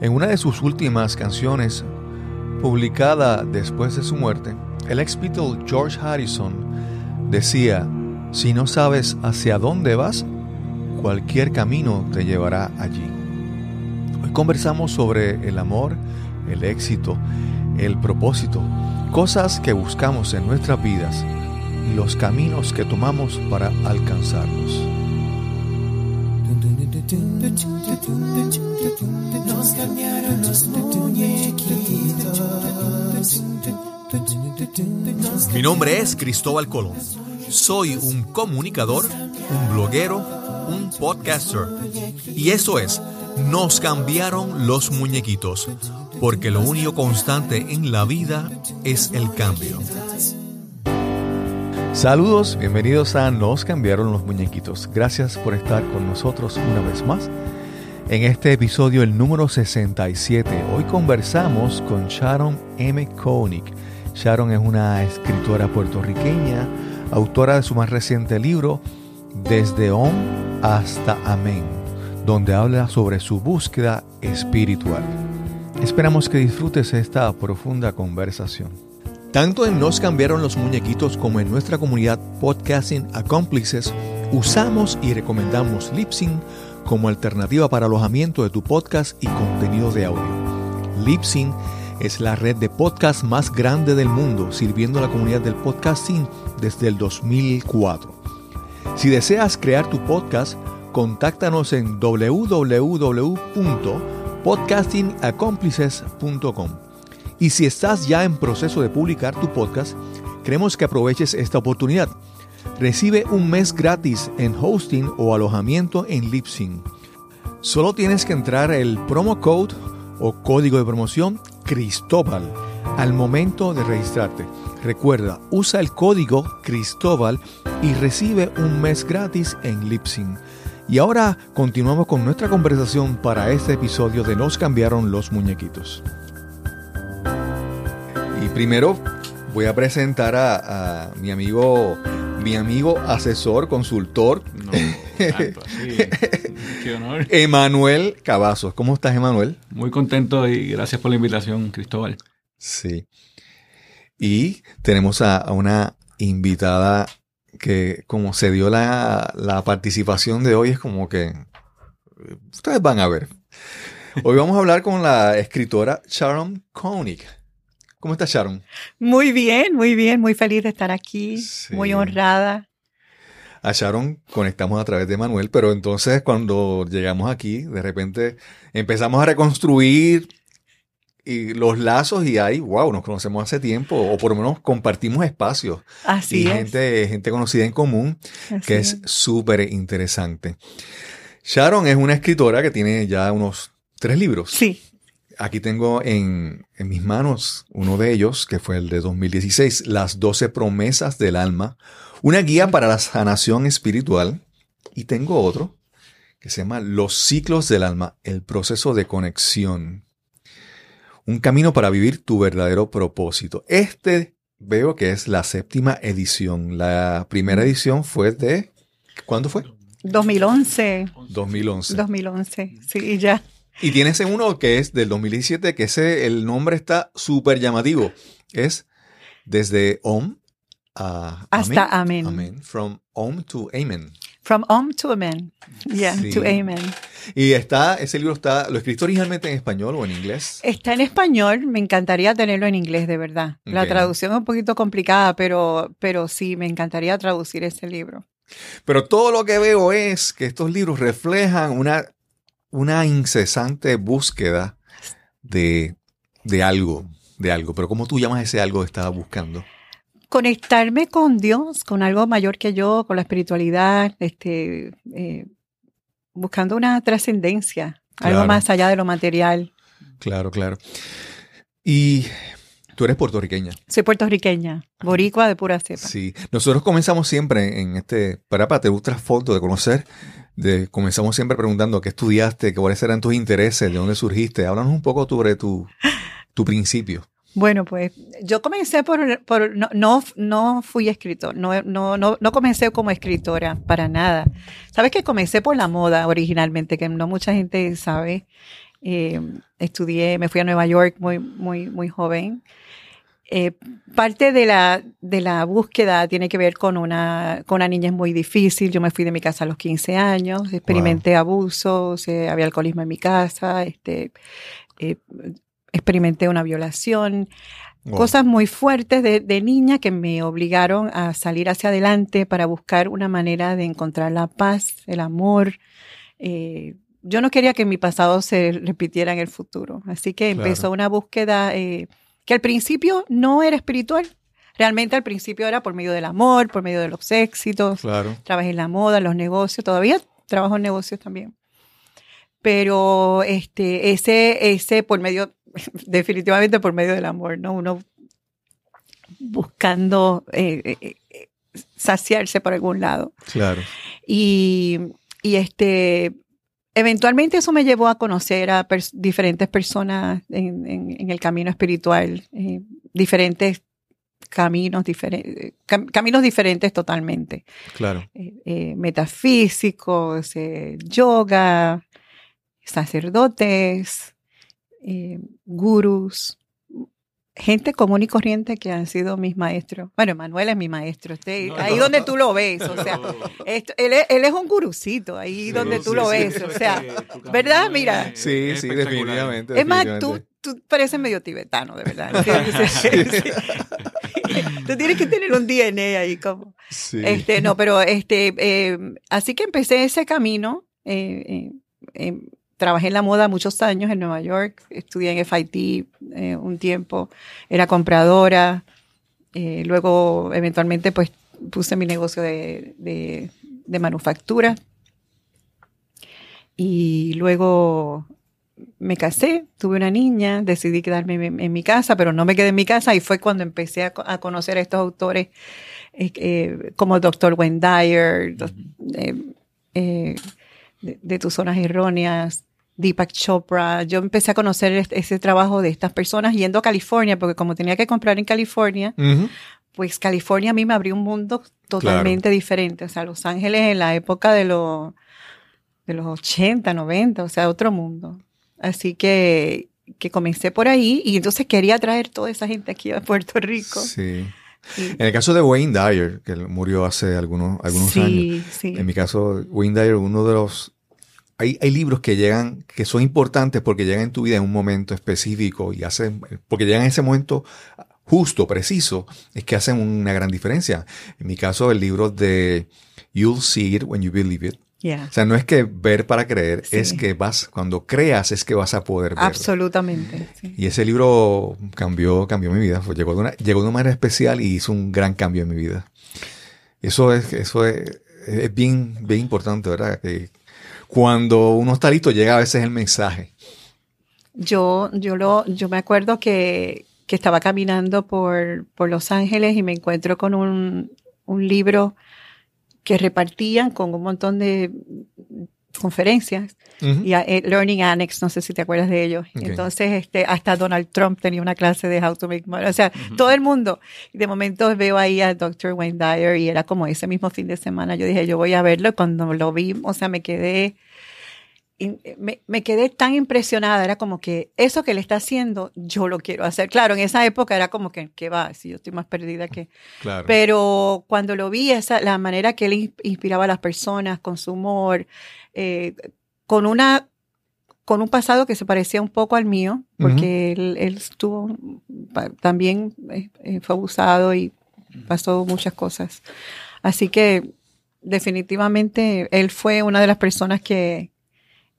En una de sus últimas canciones, publicada después de su muerte, el ex Beatle George Harrison decía, si no sabes hacia dónde vas, cualquier camino te llevará allí. Hoy conversamos sobre el amor, el éxito, el propósito, cosas que buscamos en nuestras vidas y los caminos que tomamos para alcanzarlos. Mi nombre es Cristóbal Colón. Soy un comunicador, un bloguero, un podcaster. Y eso es, nos cambiaron los muñequitos, porque lo único constante en la vida es el cambio. Saludos, bienvenidos a Nos cambiaron los muñequitos. Gracias por estar con nosotros una vez más. En este episodio, el número 67, hoy conversamos con Sharon M. Koenig. Sharon es una escritora puertorriqueña, autora de su más reciente libro, Desde Om hasta Amén, donde habla sobre su búsqueda espiritual. Esperamos que disfrutes esta profunda conversación. Tanto en Nos cambiaron los muñequitos como en nuestra comunidad Podcasting Accomplices, usamos y recomendamos Lipsync como alternativa para alojamiento de tu podcast y contenido de audio. Lipsync es la red de podcast más grande del mundo, sirviendo a la comunidad del podcasting desde el 2004. Si deseas crear tu podcast, contáctanos en www.podcastingaccomplices.com. Y si estás ya en proceso de publicar tu podcast, queremos que aproveches esta oportunidad. Recibe un mes gratis en hosting o alojamiento en Lipsync. Solo tienes que entrar el promo code o código de promoción Cristóbal al momento de registrarte. Recuerda, usa el código Cristóbal y recibe un mes gratis en Lipsync. Y ahora continuamos con nuestra conversación para este episodio de Nos cambiaron los muñequitos. Y primero voy a presentar a, a mi amigo mi amigo asesor, consultor. No, tanto así. Qué honor. Emanuel Cavazos. ¿Cómo estás, Emanuel? Muy contento y gracias por la invitación, Cristóbal. Sí. Y tenemos a, a una invitada que como se dio la, la, participación de hoy es como que ustedes van a ver. Hoy vamos a hablar con la escritora Sharon Koenig. ¿Cómo estás, Sharon? Muy bien, muy bien, muy feliz de estar aquí, sí. muy honrada. A Sharon conectamos a través de Manuel, pero entonces cuando llegamos aquí, de repente empezamos a reconstruir y los lazos y ahí, wow, nos conocemos hace tiempo, o por lo menos compartimos espacios. Así y es. gente, gente conocida en común, Así que es súper interesante. Sharon es una escritora que tiene ya unos tres libros. Sí. Aquí tengo en, en, mis manos uno de ellos, que fue el de 2016, Las 12 promesas del alma, una guía para la sanación espiritual. Y tengo otro que se llama Los ciclos del alma, el proceso de conexión. Un camino para vivir tu verdadero propósito. Este veo que es la séptima edición. La primera edición fue de... ¿Cuándo fue? 2011. 2011. 2011, sí, ya. Y tienes uno que es del 2017, que ese, el nombre está súper llamativo. Es desde Om a Hasta Amén. Amén. From Om to Amen. From Om to Amen. Yeah, Sí. to Amen. Y está, ese libro está, ¿lo escrito originalmente en español o en inglés? Está en español, me encantaría tenerlo en inglés, de verdad. La traducción es un poquito complicada, pero, pero sí, me encantaría traducir ese libro. Pero todo lo que veo es que estos libros reflejan una, una incesante búsqueda de, de algo, de algo. Pero ¿cómo tú llamas ese algo que estaba buscando? Conectarme con Dios, con algo mayor que yo, con la espiritualidad, este, eh, buscando una trascendencia, algo más allá de lo material. Claro, claro. Y tú eres puertorriqueña. Soy puertorriqueña, boricua de pura cepa. Sí, nosotros comenzamos siempre en este, para, para te gusta foto de conocer, de, comenzamos siempre preguntando qué estudiaste, cuáles eran tus intereses, de dónde surgiste. Háblanos un poco sobre tu, tu principio. Bueno, pues yo comencé por, por no, no, no fui escritor, no, no, no, no comencé como escritora para nada. Sabes que comencé por la moda originalmente, que no mucha gente sabe. Eh, estudié, me fui a Nueva York muy, muy, muy joven. Eh, parte de la, de la búsqueda tiene que ver con una, con una niñez muy difícil. Yo me fui de mi casa a los 15 años, experimenté abusos, eh, había alcoholismo en mi casa, este, eh, experimenté una violación. Wow. Cosas muy fuertes de, de niña que me obligaron a salir hacia adelante para buscar una manera de encontrar la paz, el amor. Eh, yo no quería que mi pasado se repitiera en el futuro. Así que Claro. empezó una búsqueda eh, que al principio no era espiritual. Realmente al principio era por medio del amor, por medio de los éxitos. Claro. Trabajé en la moda, en los negocios. Todavía trabajo en negocios también. Pero este, ese, ese por medio, definitivamente por medio del amor, ¿no? Uno buscando eh, eh, eh, saciarse por algún lado. Claro. Y, y este, eventualmente eso me llevó a conocer a pers- diferentes personas en, en- en el camino espiritual, eh, diferentes caminos, diferentes, caminos diferentes totalmente. Claro. Eh, eh, metafísicos, yoga, sacerdotes, gurús, gente común y corriente que han sido mis maestros. Bueno, Manuel es mi maestro, este- No, ahí no. donde tú lo ves, o sea, esto- él, es, él es un gurucito, ahí Sí, donde tú sí, lo sí, ves, o sea, ¿verdad? Mira. es Sí, sí, definitivamente. es más, tú, tú pareces medio tibetano, de verdad. Sí, sí, sí. tú tienes que tener un DNA ahí como... Sí. Este, no, pero este, eh, así que empecé ese camino. eh, eh, eh, trabajé en la moda muchos años en Nueva York, estudié en FIT eh, un tiempo, era compradora, eh, luego eventualmente pues puse mi negocio de, de, de manufactura. Y luego me casé, tuve una niña, decidí quedarme en, en mi casa, pero no me quedé en mi casa. Y fue cuando empecé a, co- a conocer a estos autores eh, eh, como el doctor Wayne Dyer, eh, de, de tus zonas erróneas, Deepak Chopra. Yo empecé a conocer este- ese trabajo de estas personas yendo a California, porque como tenía que comprar en California, pues California a mí me abrió un mundo totalmente diferente. O sea, Los Ángeles en la época de los, de los 80, 90, o sea, otro mundo. Así que, que comencé por ahí y entonces quería traer toda esa gente aquí a Puerto Rico. Sí. En el caso de Wayne Dyer, que murió hace algunos, algunos años. sí, sí. En mi caso, Wayne Dyer, uno de los... Hay, hay libros que llegan, que son importantes porque llegan en tu vida en un momento específico y hacen, porque llegan en ese momento justo, preciso, es que hacen una gran diferencia. En mi caso, el libro de You'll See It When You Believe It. Yeah. O sea, no es que ver para creer, Sí. es que vas, cuando creas, es que vas a poder ver. Absolutamente. sí. Y ese libro cambió, cambió mi vida. Fue- Llegó de, una, llegó de una manera especial y hizo un gran cambio en mi vida. Eso es, eso es, es bien, bien importante, ¿verdad? Que cuando uno está listo, llega a veces el mensaje. Yo, yo, lo, yo me acuerdo que, que estaba caminando por, por Los Ángeles y me encuentro con un, un libro que repartían con un montón de conferencias Ujú. y a- eh, Learning Annex, no sé si te acuerdas de ellos. Ok. Entonces, este, hasta Donald Trump tenía una clase de How to Make Money, o sea, todo el mundo. Y de momento veo ahí al Dr. Wayne Dyer y era como ese mismo fin de semana. Yo dije, yo voy a verlo. Cuando lo vi, o sea, me quedé, in- me, me quedé tan impresionada. Era como que eso que le está haciendo, yo lo quiero hacer. Claro, en esa época era como que, ¿qué va? Si yo estoy más perdida que, Claro. pero cuando lo vi, esa, la manera que él in- inspiraba a las personas con su humor, eh, con una con un pasado que se parecía un poco al mío, porque él, él estuvo también eh, eh, fue abusado y pasó muchas cosas. Así que definitivamente él fue una de las personas que,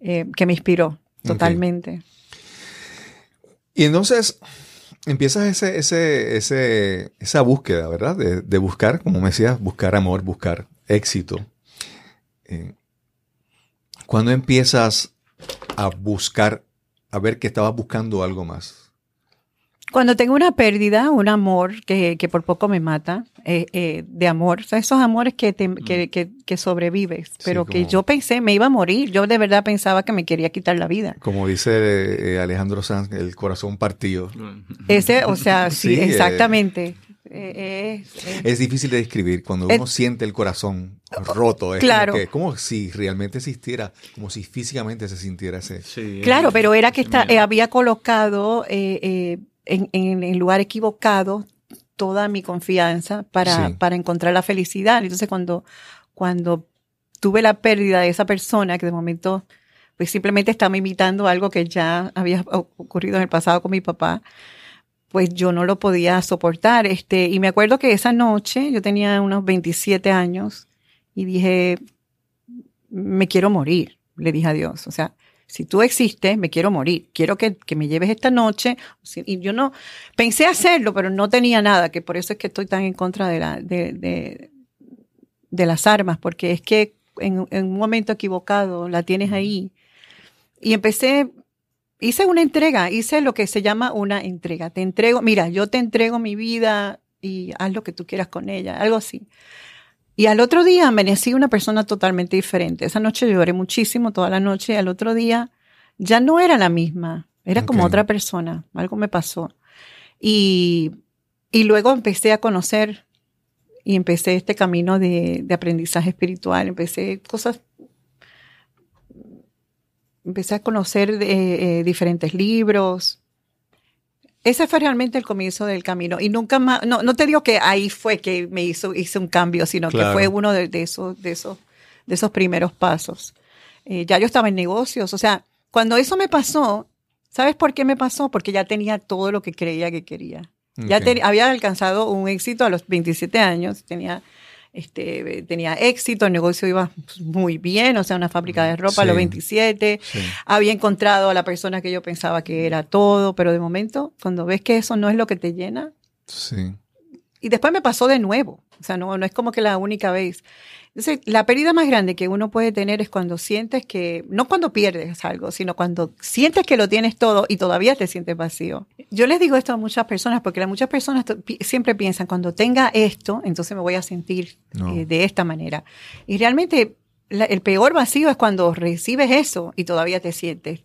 eh, que me inspiró totalmente. Y entonces empiezas ese, ese, ese, esa búsqueda, ¿verdad? De, de buscar, como me decías, buscar amor, buscar éxito. Eh, ¿Cuándo empiezas a buscar, a ver que estabas buscando algo más? Cuando tengo una pérdida, un amor que, que por poco me mata, eh, eh, de amor, o sea, esos amores que, te- que, que- que sobrevives, pero que como- yo pensé me iba a morir, yo de verdad pensaba que me quería quitar la vida. Como dice eh, Alejandro Sanz, el corazón partido. Ese, o sea, sí, Sí, exactamente. Eh, es, es- difícil de describir cuando uno siente el corazón roto. Es Claro. como, que- como si realmente existiera, como si físicamente se sintiera ese. Sí, Claro, pero era que está, eh, había colocado eh, eh, en, en el lugar equivocado toda mi confianza para, Sí. para encontrar la felicidad. Entonces, cuando, cuando tuve la pérdida de esa persona, que de momento pues simplemente estaba imitando algo que ya había ocurrido en el pasado con mi papá, pues yo no lo podía soportar. Este, y me acuerdo que esa noche, yo tenía unos 27 años, y dije, me quiero morir, le dije a Dios. O sea, si tú existes, me quiero morir. Quiero que, que me lleves esta noche. Y yo no, pensé hacerlo, pero no tenía nada, que por eso es que estoy tan en contra de, la, de, de, las armas, porque es que en un momento equivocado la tienes ahí. Y empecé, hice una entrega, hice lo que se llama una entrega. Te entrego, mira, yo te entrego mi vida y haz lo que tú quieras con ella, algo así. Y al otro día amanecí una persona totalmente diferente. Esa noche lloré muchísimo toda la noche y al otro día ya no era la misma, era como otra persona, algo me pasó. Y, y luego empecé a conocer y empecé este camino de, de aprendizaje espiritual, empecé cosas, empecé a conocer eh, eh, diferentes libros. Ese fue realmente el comienzo del camino. Y nunca más, no, no te digo que ahí fue que me hizo, hice un cambio, sino Claro. que fue uno de, de esos, de, esos, de esos primeros pasos. Eh, ya yo estaba en negocios, o sea, cuando eso me pasó, ¿sabes por qué me pasó? Porque ya tenía todo lo que creía que quería. Ya Ok. te- había alcanzado un éxito a los 27 años, tenía, este, tenía éxito, el negocio iba muy bien, o sea, una fábrica de ropa a los Sí. 27, Sí. había encontrado a la persona que yo pensaba que era todo, pero de momento, cuando ves que eso no es lo que te llena, Sí. y después me pasó de nuevo, o sea, no, no es como que la única vez. Entonces, la pérdida más grande que uno puede tener es cuando sientes que, no cuando pierdes algo, sino cuando sientes que lo tienes todo y todavía te sientes vacío. Yo les digo esto a muchas personas porque las muchas personas siempre piensan, cuando tenga esto, entonces me voy a sentir No. eh, de esta manera. Y realmente la- el peor vacío es cuando recibes eso y todavía te sientes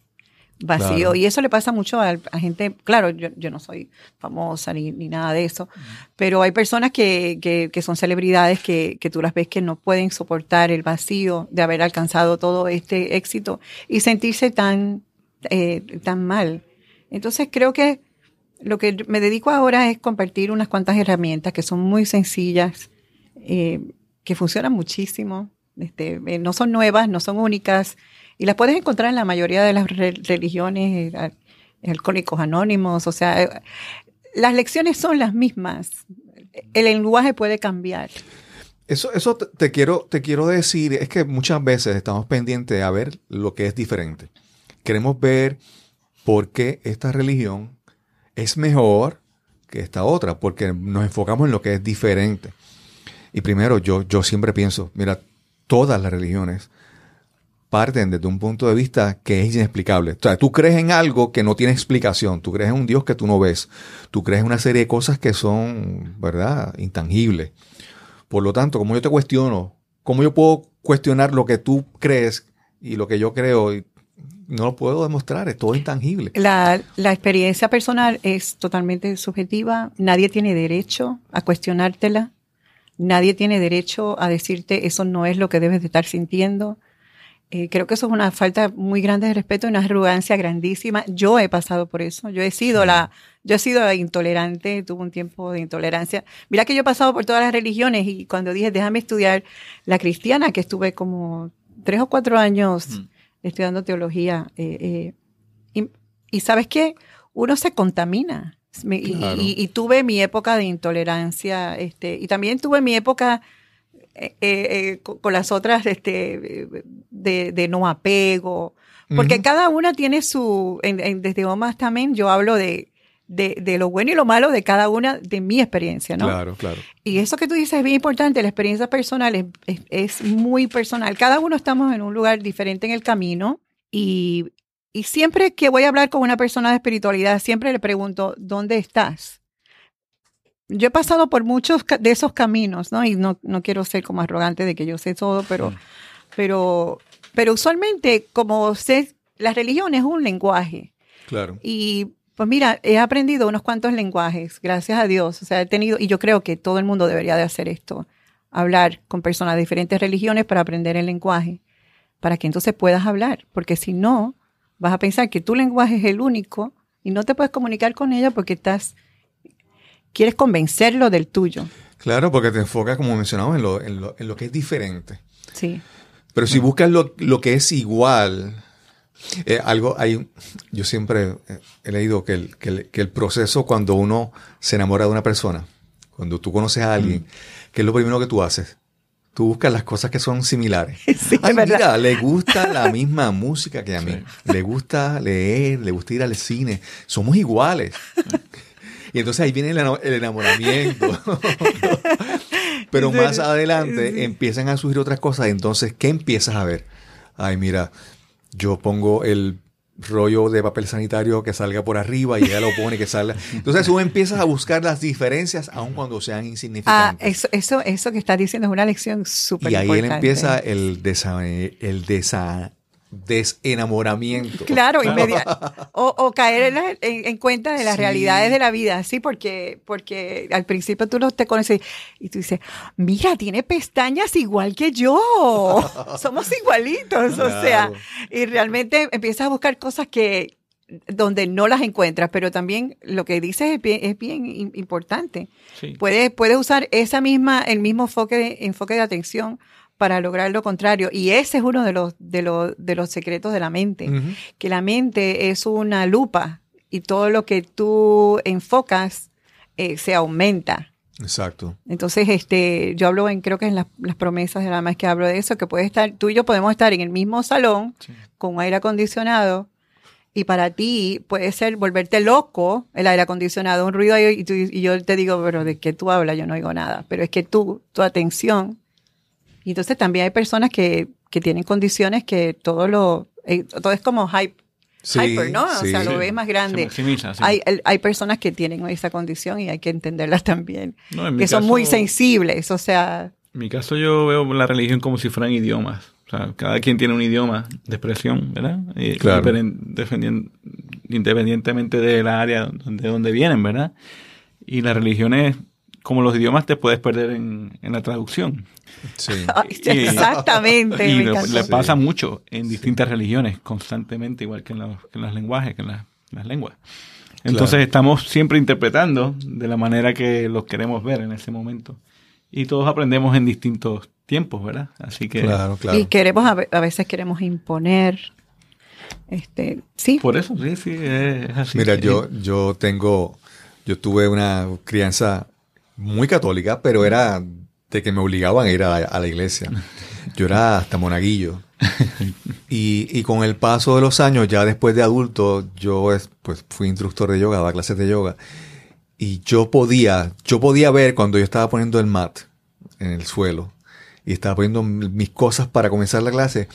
vacío. Claro. Y eso le pasa mucho a, a gente, claro, yo, yo no soy famosa ni, ni nada de eso, pero hay personas que, que, que son celebridades que, que tú las ves que no pueden soportar el vacío de haber alcanzado todo este éxito y sentirse tan, eh, tan mal. Entonces creo que lo que me dedico ahora es compartir unas cuantas herramientas que son muy sencillas, eh, que funcionan muchísimo. Este, eh, no son nuevas, no son únicas, y las puedes encontrar en la mayoría de las re- religiones, eh, al- alcohólicos anónimos, o sea, eh, las lecciones son las mismas. El lenguaje puede cambiar. Eso, eso te, te quiero, te quiero decir, es que muchas veces estamos pendientes a ver lo que es diferente. Queremos ver por qué esta religión es mejor que esta otra, porque nos enfocamos en lo que es diferente. Y primero, yo, yo siempre pienso, mira, todas las religiones parten desde un punto de vista que es inexplicable. Tú crees en algo que no tiene explicación, tú crees en un Dios que tú no ves, tú crees en una serie de cosas que son, ¿verdad?, intangibles. Por lo tanto, como yo te cuestiono, ¿cómo yo puedo cuestionar lo que tú crees y lo que yo creo? Y no lo puedo demostrar, es todo intangible. La, la experiencia personal es totalmente subjetiva. Nadie tiene derecho a cuestionártela. Nadie tiene derecho a decirte eso no es lo que debes de estar sintiendo. Eh, creo que eso es una falta muy grande de respeto y una arrogancia grandísima. Yo he pasado por eso. Yo he sido la, yo he sido intolerante, tuve un tiempo de intolerancia. Mira que yo he pasado por todas las religiones y cuando dije déjame estudiar la cristiana, que estuve como tres o cuatro años Mm. estudiando teología, eh, eh, y, y sabes qué, uno se contamina. Me- y- Claro. y, y tuve mi época de intolerancia, este, y también tuve mi época eh, eh, con, con las otras este, de, de no apego, porque cada una tiene su, en- en- desde Omas también yo hablo de, de, de lo bueno y lo malo de cada una de mi experiencia, ¿no? Claro, claro. Y eso que tú dices es bien importante, la experiencia personal es, es- es muy personal. Cada uno estamos en un lugar diferente en el camino y, y siempre que voy a hablar con una persona de espiritualidad, siempre le pregunto, ¿dónde estás? Yo he pasado por muchos de esos caminos, ¿no? Y no, no quiero ser como arrogante de que yo sé todo, pero, pero, pero usualmente como sé, la religión es un lenguaje. Claro. Y Pues mira, he aprendido unos cuantos lenguajes, gracias a Dios. O sea, he tenido, y yo creo que todo el mundo debería de hacer esto, hablar con personas de diferentes religiones para aprender el lenguaje, para que entonces puedas hablar, porque si no, vas a pensar que tu lenguaje es el único y no te puedes comunicar con ella porque estás, quieres convencerlo del tuyo. Claro, porque te enfocas, como mencionamos, en lo, en lo, en lo que es diferente. Sí. Pero si buscas lo, lo que es igual, eh, algo hay, yo siempre he leído que el, que, el, que el, proceso cuando uno se enamora de una persona, cuando tú conoces a alguien, mm. ¿qué es lo primero que tú haces? Tú buscas las cosas que son similares. Sí, Ay, mira, le gusta la misma música que a mí. Sí. Le gusta leer, le gusta ir al cine. Somos iguales. Y entonces ahí viene el, enamoramiento. Pero más adelante empiezan a surgir otras cosas. Entonces, ¿qué empiezas a ver? Ay, mira, yo pongo el rollo de papel sanitario que salga por arriba y ella lo pone que salga. Entonces tú empiezas a buscar las diferencias aun cuando sean insignificantes. Ah, eso, eso, eso que estás diciendo es una lección súper importante. Y ahí él empieza el, desa, el desa, desenamoramiento. Claro, inmediato. O, o, caer en, la, en, en, cuenta de las sí. realidades de la vida, sí, porque, porque al principio tú no te conoces y tú dices, mira, tiene pestañas igual que yo, somos igualitos, claro. o sea, y realmente empiezas a buscar cosas que donde no las encuentras, pero también lo que dices es bien, es bien importante. Sí. Puedes, puedes usar esa misma, el mismo enfoque de, enfoque de atención para lograr lo contrario. Y ese es uno de los, de los, de los secretos de la mente, uh -huh. que la mente es una lupa y todo lo que tú enfocas eh, se aumenta. Exacto. Entonces, este, yo hablo en, creo que en las, las promesas de la más que hablo de eso, que puede estar, tú y yo podemos estar en el mismo salón sí. con aire acondicionado y para ti puede ser volverte loco el aire acondicionado, un ruido ahí y, tú, y yo te digo, pero ¿de qué tú hablas? Yo no oigo nada. Pero es que tú, tu atención y entonces también hay personas que, que tienen condiciones que todo lo, eh, todo es como hype. Sí, hyper, ¿no? Sí, o sea, sí. lo ves más grande. Maximiza, sí. hay, hay personas que tienen esa condición y hay que entenderlas también. No, que caso, son muy sensibles, o sea. En mi caso yo veo la religión como si fueran idiomas. O sea, cada quien tiene un idioma de expresión, ¿verdad? Y, claro. Independientemente del área de donde vienen, ¿verdad? Y las religiones, como los idiomas, te puedes perder en, en la traducción. Sí. y, Exactamente. Y le, le, pasa sí. mucho en distintas sí. religiones, constantemente, igual que en los, que en los lenguajes, que en, la, en las lenguas. Entonces claro. estamos siempre interpretando de la manera que los queremos ver en ese momento. Y todos aprendemos en distintos tiempos, ¿verdad? Así que... Claro, claro. Y queremos, a veces queremos imponer. Este, sí. Por eso, sí, sí, es así. Mira, yo, yo tengo, yo tuve una crianza muy católica, pero era de que me obligaban a ir a, a la iglesia. Yo era hasta monaguillo. Y, y, con el paso de los años, ya después de adulto, yo pues fui instructor de yoga, daba clases de yoga. Y yo podía, yo podía ver cuando yo estaba poniendo el mat en el suelo y estaba poniendo mis cosas para comenzar la clase,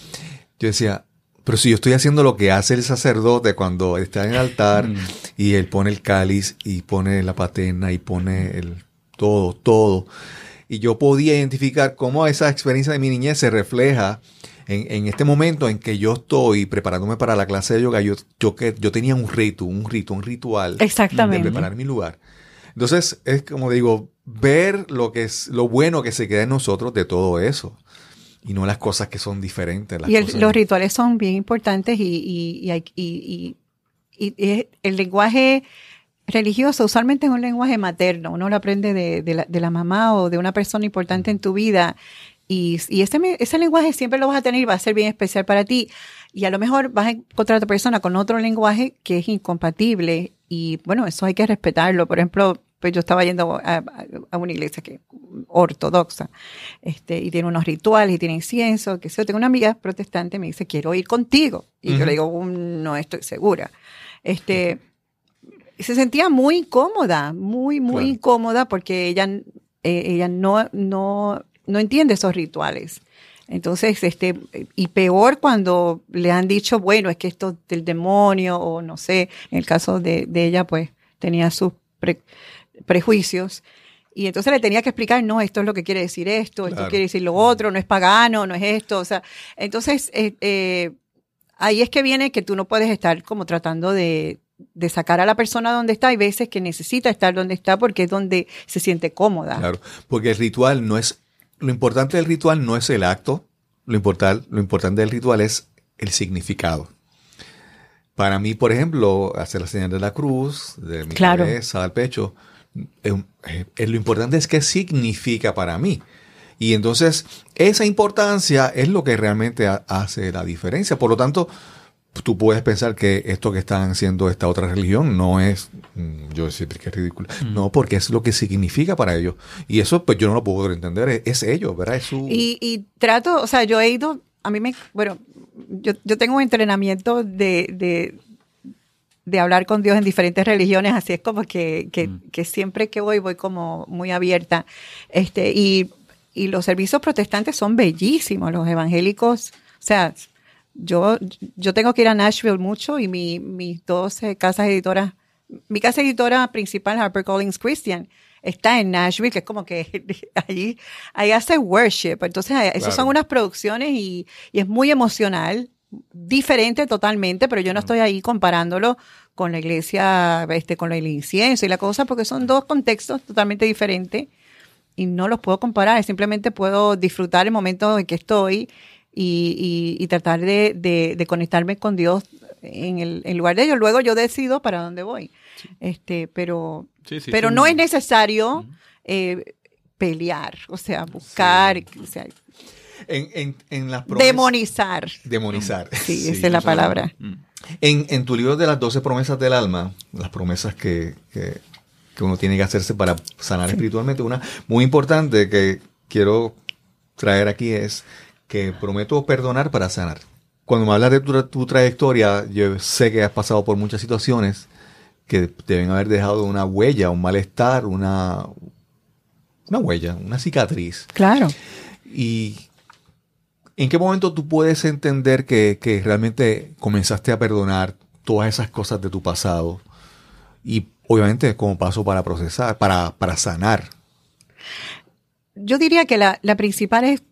yo decía, pero si yo estoy haciendo lo que hace el sacerdote cuando está en el altar mm. y él pone el cáliz y pone la patena y pone el todo, todo. Y yo podía identificar cómo esa experiencia de mi niñez se refleja en, en, este momento en que yo estoy preparándome para la clase de yoga. Yo, yo, yo tenía un rito, un rito, un ritual Exactamente. de preparar mi lugar. Entonces, es como digo, ver lo que es lo bueno que se queda en nosotros de todo eso y no las cosas que son diferentes. y el, los rituales son bien importantes y, y, y, y, el lenguaje religioso usualmente es un lenguaje materno, uno lo aprende de, de, la, de la, mamá o de una persona importante en tu vida y, ese, ese lenguaje siempre lo vas a tener y va a ser bien especial para ti y a lo mejor vas a encontrar a otra persona con otro lenguaje que es incompatible y bueno, eso hay que respetarlo. Por ejemplo, pues yo estaba yendo a, a, una iglesia que ortodoxa, este, y tiene unos rituales y tiene incienso, que sé yo. Tengo una amiga protestante me dice, quiero ir contigo. Y uh -huh. yo le digo, um, no estoy segura. Este, se sentía muy incómoda, muy, muy claro. incómoda porque ella, eh, ella no, no, no entiende esos rituales. Entonces, este, y peor cuando le han dicho, bueno, es que esto del demonio, o no sé, en el caso de, de ella, pues tenía sus pre, prejuicios. Y entonces le tenía que explicar, no, esto es lo que quiere decir esto, claro. esto quiere decir lo otro, no es pagano, no es esto. O sea, entonces, eh, eh, ahí es que viene que tú no puedes estar como tratando de, de sacar a la persona donde está. Hay veces que necesita estar donde está porque es donde se siente cómoda. Claro, porque el ritual no es, lo importante del ritual no es el acto, lo, importante, lo importante del ritual es el significado. Para mí, por ejemplo, hacer la señal de la cruz, de mi Claro. cabeza al pecho, es- lo importante es qué significa para mí. Y entonces, esa importancia es lo que realmente ha- hace la diferencia. Por lo tanto, tú puedes pensar que esto que están haciendo esta otra religión no es, mm, yo decir que es ridículo, no, porque es lo que significa para ellos. Y eso, pues yo no lo puedo entender, es, es ellos, ¿verdad? Es su... Y, y trato, o sea, yo he ido, a mí me, bueno, yo, yo tengo un entrenamiento de, de, de hablar con Dios en diferentes religiones, así es como que, que, que siempre que voy, voy como muy abierta. Este, y, y los servicios protestantes son bellísimos, los evangélicos, o sea, yo, yo tengo que ir a Nashville mucho y mi, mis dos eh, casas editoras, mi casa editora principal, HarperCollins Christian, está en Nashville, que es como que allí, ahí hace worship. Entonces, esas Claro. son unas producciones y, y es muy emocional, diferente totalmente, pero yo no estoy ahí comparándolo con la iglesia, este, con el incienso y la cosa, porque son dos contextos totalmente diferentes y no los puedo comparar, simplemente puedo disfrutar el momento en que estoy y, y- y tratar de, de- de conectarme con Dios en el en lugar de ello. Luego yo decido para dónde voy. Este, pero, Sí, sí, pero no es necesario eh, pelear, o sea, buscar, o sea, En, en, en las promesas- demonizar. Demonizar. Sí, esa es la palabra. Mm. En, en tu libro de las 12 promesas del alma, las promesas que, que- que uno tiene que hacerse para sanar espiritualmente, una muy importante que quiero traer aquí es que prometo perdonar para sanar. Cuando me hablas de tu, tu trayectoria, yo sé que has pasado por muchas situaciones que deben haber dejado una huella, un malestar, una, una huella, una cicatriz. Claro. ¿Y en qué momento tú puedes entender que, que realmente comenzaste a perdonar todas esas cosas de tu pasado? Y obviamente como paso para procesar, para, para sanar. Yo diría que la, la principal es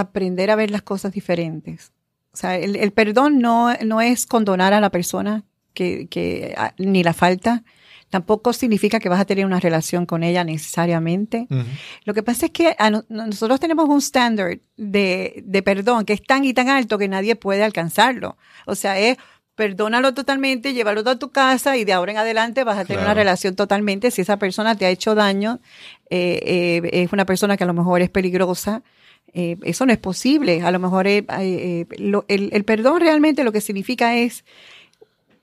aprender a ver las cosas diferentes. O sea, el, el perdón no, no es condonar a la persona que, que a- ni la falta. Tampoco significa que vas a tener una relación con ella necesariamente. Lo que pasa es que a no- nosotros tenemos un estándar de, de perdón que es tan y tan alto que nadie puede alcanzarlo. O sea, es perdónalo totalmente, llévalo a tu casa y de ahora en adelante vas a tener Claro. una relación totalmente. Si esa persona te ha hecho daño, eh, eh, es una persona que a lo mejor es peligrosa. Eh, eso no es posible. A lo mejor eh, eh, lo- el, el perdón realmente lo que significa es,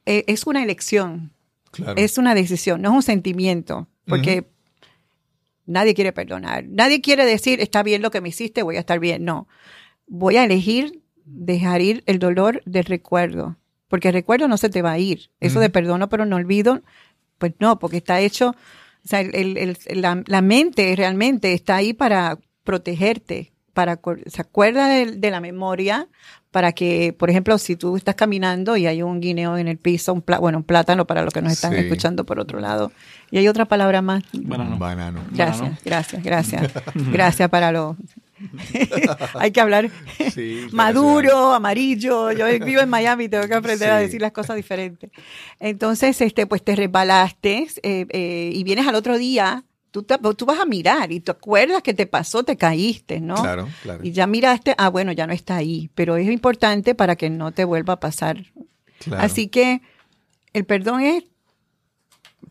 es una elección. Claro. Es una decisión, no es un sentimiento, porque nadie quiere perdonar. Nadie quiere decir, está bien lo que me hiciste, voy a estar bien. No, voy a elegir dejar ir el dolor del recuerdo, porque el recuerdo no se te va a ir. Eso de perdono pero no olvido, pues no, porque está hecho, o sea, el- el- la, la mente realmente está ahí para protegerte, para, se acuerda de, de la memoria para que, por ejemplo, si tú estás caminando y hay un guineo en el piso, un bueno, un plátano para los que nos están Sí. escuchando por otro lado, y hay otra palabra más. Banano. Banano. Gracias, Banano. gracias, gracias. gracias para lo... hay que hablar Sí, maduro, amarillo. Yo vivo en Miami, tengo que aprender a decir las cosas diferentes. Entonces, este, pues te resbalaste eh, eh, y vienes al otro día, tú, te- tú vas a mirar y te acuerdas que te pasó, te caíste, ¿no? Claro, claro. Y ya miraste, ah, bueno, ya no está ahí, pero es importante para que no te vuelva a pasar. claro. Así que el perdón es,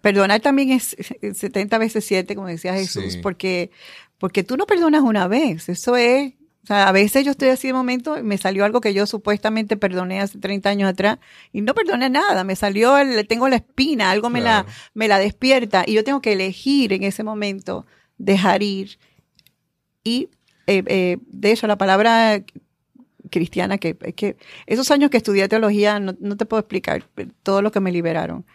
perdonar también es 70 veces 7, como decía Jesús, Sí. porque, porque tú no perdonas una vez, eso es, o sea, a veces yo estoy así de momento y me salió algo que yo supuestamente perdoné hace 30 años atrás y no perdoné nada, me salió, el, tengo la espina, algo me, la, me la despierta y yo tengo que elegir en ese momento dejar ir. Y eh, eh, de hecho, la palabra cristiana, que, que esos años que estudié teología, no, no te puedo explicar todo lo que me liberaron.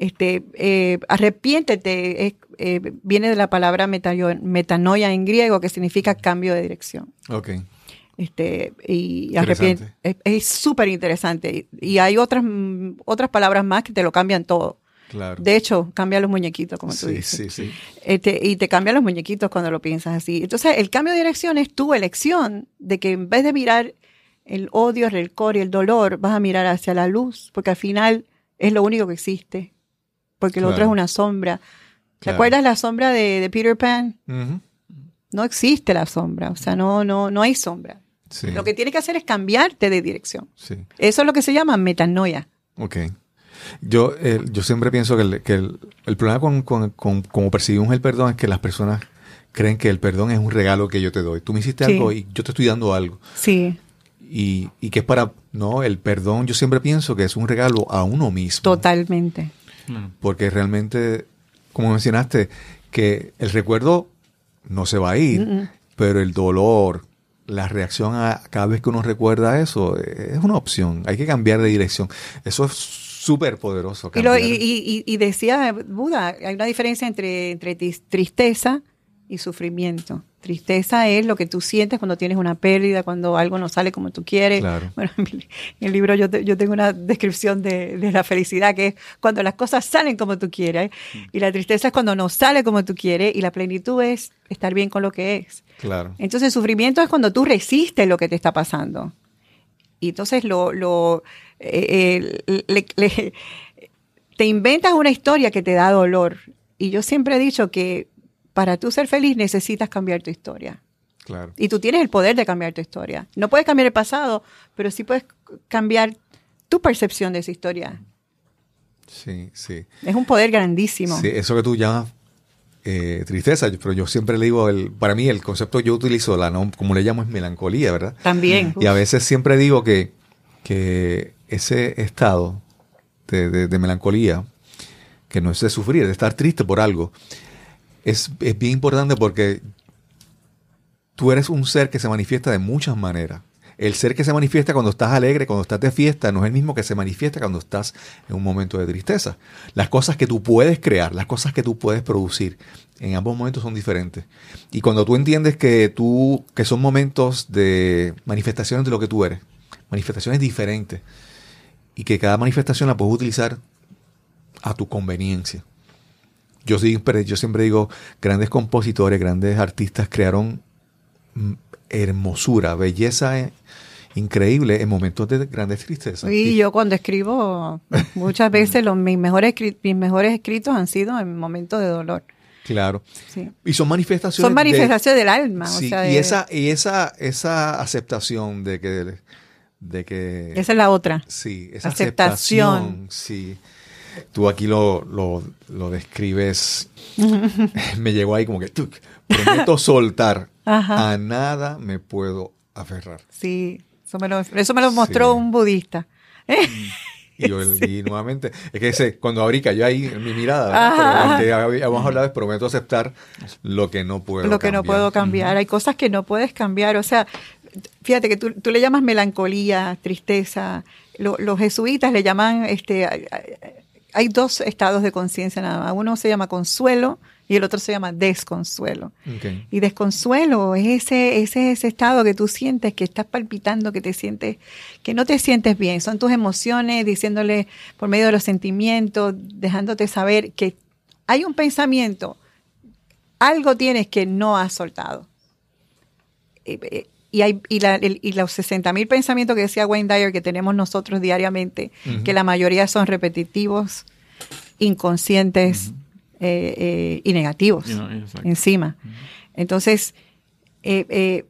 Este, eh, arrepiéntete, es, eh, viene de la palabra metanoia en griego, que significa cambio de dirección. Ok. Este, y arrepiente. Es súper interesante. Y, y hay otras, mm, otras palabras más que te lo cambian todo. Claro. De hecho, cambia los muñequitos, como tú dices. sí, sí. Este, y te cambian los muñequitos cuando lo piensas así. Entonces, el cambio de dirección es tu elección de que en vez de mirar el odio, el rencor y el dolor, vas a mirar hacia la luz, porque al final es lo único que existe, porque lo otro es Claro. una sombra. ¿Te Claro. acuerdas la sombra de, de Peter Pan? No existe la sombra, o sea, no, no, no hay sombra. Sí. Lo que tienes que hacer es cambiarte de dirección. sí. Eso es lo que se llama metanoia. Ok. Yo, eh, yo siempre pienso que, el, que el, el problema con, con, con- como percibimos el perdón es que las personas creen que el perdón es un regalo que yo te doy. Tú me hiciste Sí. algo y yo te estoy dando algo. Sí, Y, y que es para... No, el perdón yo siempre pienso que es un regalo a uno mismo. totalmente. Claro. Porque realmente, como mencionaste, que el recuerdo no se va a ir, Mm, mm. pero el dolor, la reacción a cada vez que uno recuerda eso, eh, es una opción. Hay que cambiar de dirección. Eso es súper poderoso. Y, y, y- y decía Buda, hay una diferencia entre, entre tristeza y sufrimiento. Tristeza es lo que tú sientes cuando tienes una pérdida, cuando algo no sale como tú quieres. Claro. Bueno, en el libro yo, te- yo tengo una descripción de, de la felicidad, que es cuando las cosas salen como tú quieres. Y la tristeza es cuando no sale como tú quieres. Y la plenitud es estar bien con lo que es. Claro. Entonces, el sufrimiento es cuando tú resistes lo que te está pasando. Y entonces lo, lo eh, eh, le- le- te inventas una historia que te da dolor. Y yo siempre he dicho que para tú ser feliz necesitas cambiar tu historia. Claro. Y tú tienes el poder de cambiar tu historia. No puedes cambiar el pasado, pero sí puedes cambiar tu percepción de esa historia. Sí, sí. Es un poder grandísimo. Sí, eso que tú llamas eh, tristeza, pero yo siempre le digo, el, para mí el concepto que yo utilizo, la no- como le llamo, es melancolía, ¿verdad? También. Y a veces siempre digo que, que ese estado de, de- de melancolía, que no es de sufrir, de estar triste por algo, es, es bien importante porque tú eres un ser que se manifiesta de muchas maneras. El ser que se manifiesta cuando estás alegre, cuando estás de fiesta, no es el mismo que se manifiesta cuando estás en un momento de tristeza. Las cosas que tú puedes crear, las cosas que tú puedes producir, en ambos momentos son diferentes. Y cuando tú entiendes que tú, que son momentos de manifestaciones de lo que tú eres, manifestaciones diferentes, y que cada manifestación la puedes utilizar a tu conveniencia. Yo siempre, yo siempre digo, grandes compositores, grandes artistas crearon mm, hermosura, belleza eh, increíble en momentos de grandes tristezas. Y yo cuando escribo, muchas veces los, mis, mejores, escri- mis mejores escritos han sido en momentos de dolor. Claro. Sí. Y son manifestaciones. Son manifestaciones del alma. de, o sí, y de- esa, y esa, esa aceptación de que, de que esa es la otra. Sí, esa Aceptación. aceptación. Sí. Tú aquí lo, lo, lo describes. me llegó ahí como que, tuc, prometo soltar. Ajá. A nada me puedo aferrar. Sí, eso me lo, eso me lo mostró Sí. un budista. Y, yo, y nuevamente, es que ese, cuando abrí cayó ahí en mi mirada, pero que es prometo aceptar lo que no puedo lo que no cambiar. puedo cambiar. Hay cosas que no puedes cambiar. O sea, fíjate que tú, tú le llamas melancolía, tristeza. Lo- los jesuitas le llaman, este, hay- dos estados de conciencia nada más. Uno se llama consuelo y el otro se llama desconsuelo. Y desconsuelo es ese, ese, ese estado que tú sientes, que estás palpitando, que te sientes, que no te sientes bien. Son tus emociones diciéndole por medio de los sentimientos, dejándote saber que hay un pensamiento, algo tienes que no has soltado. Y, hay, y, la- el- y los 60 mil pensamientos que decía Wayne Dyer que tenemos nosotros diariamente, que la mayoría son repetitivos, inconscientes eh, eh, y negativos You know, exacto. encima. Entonces, eh, eh,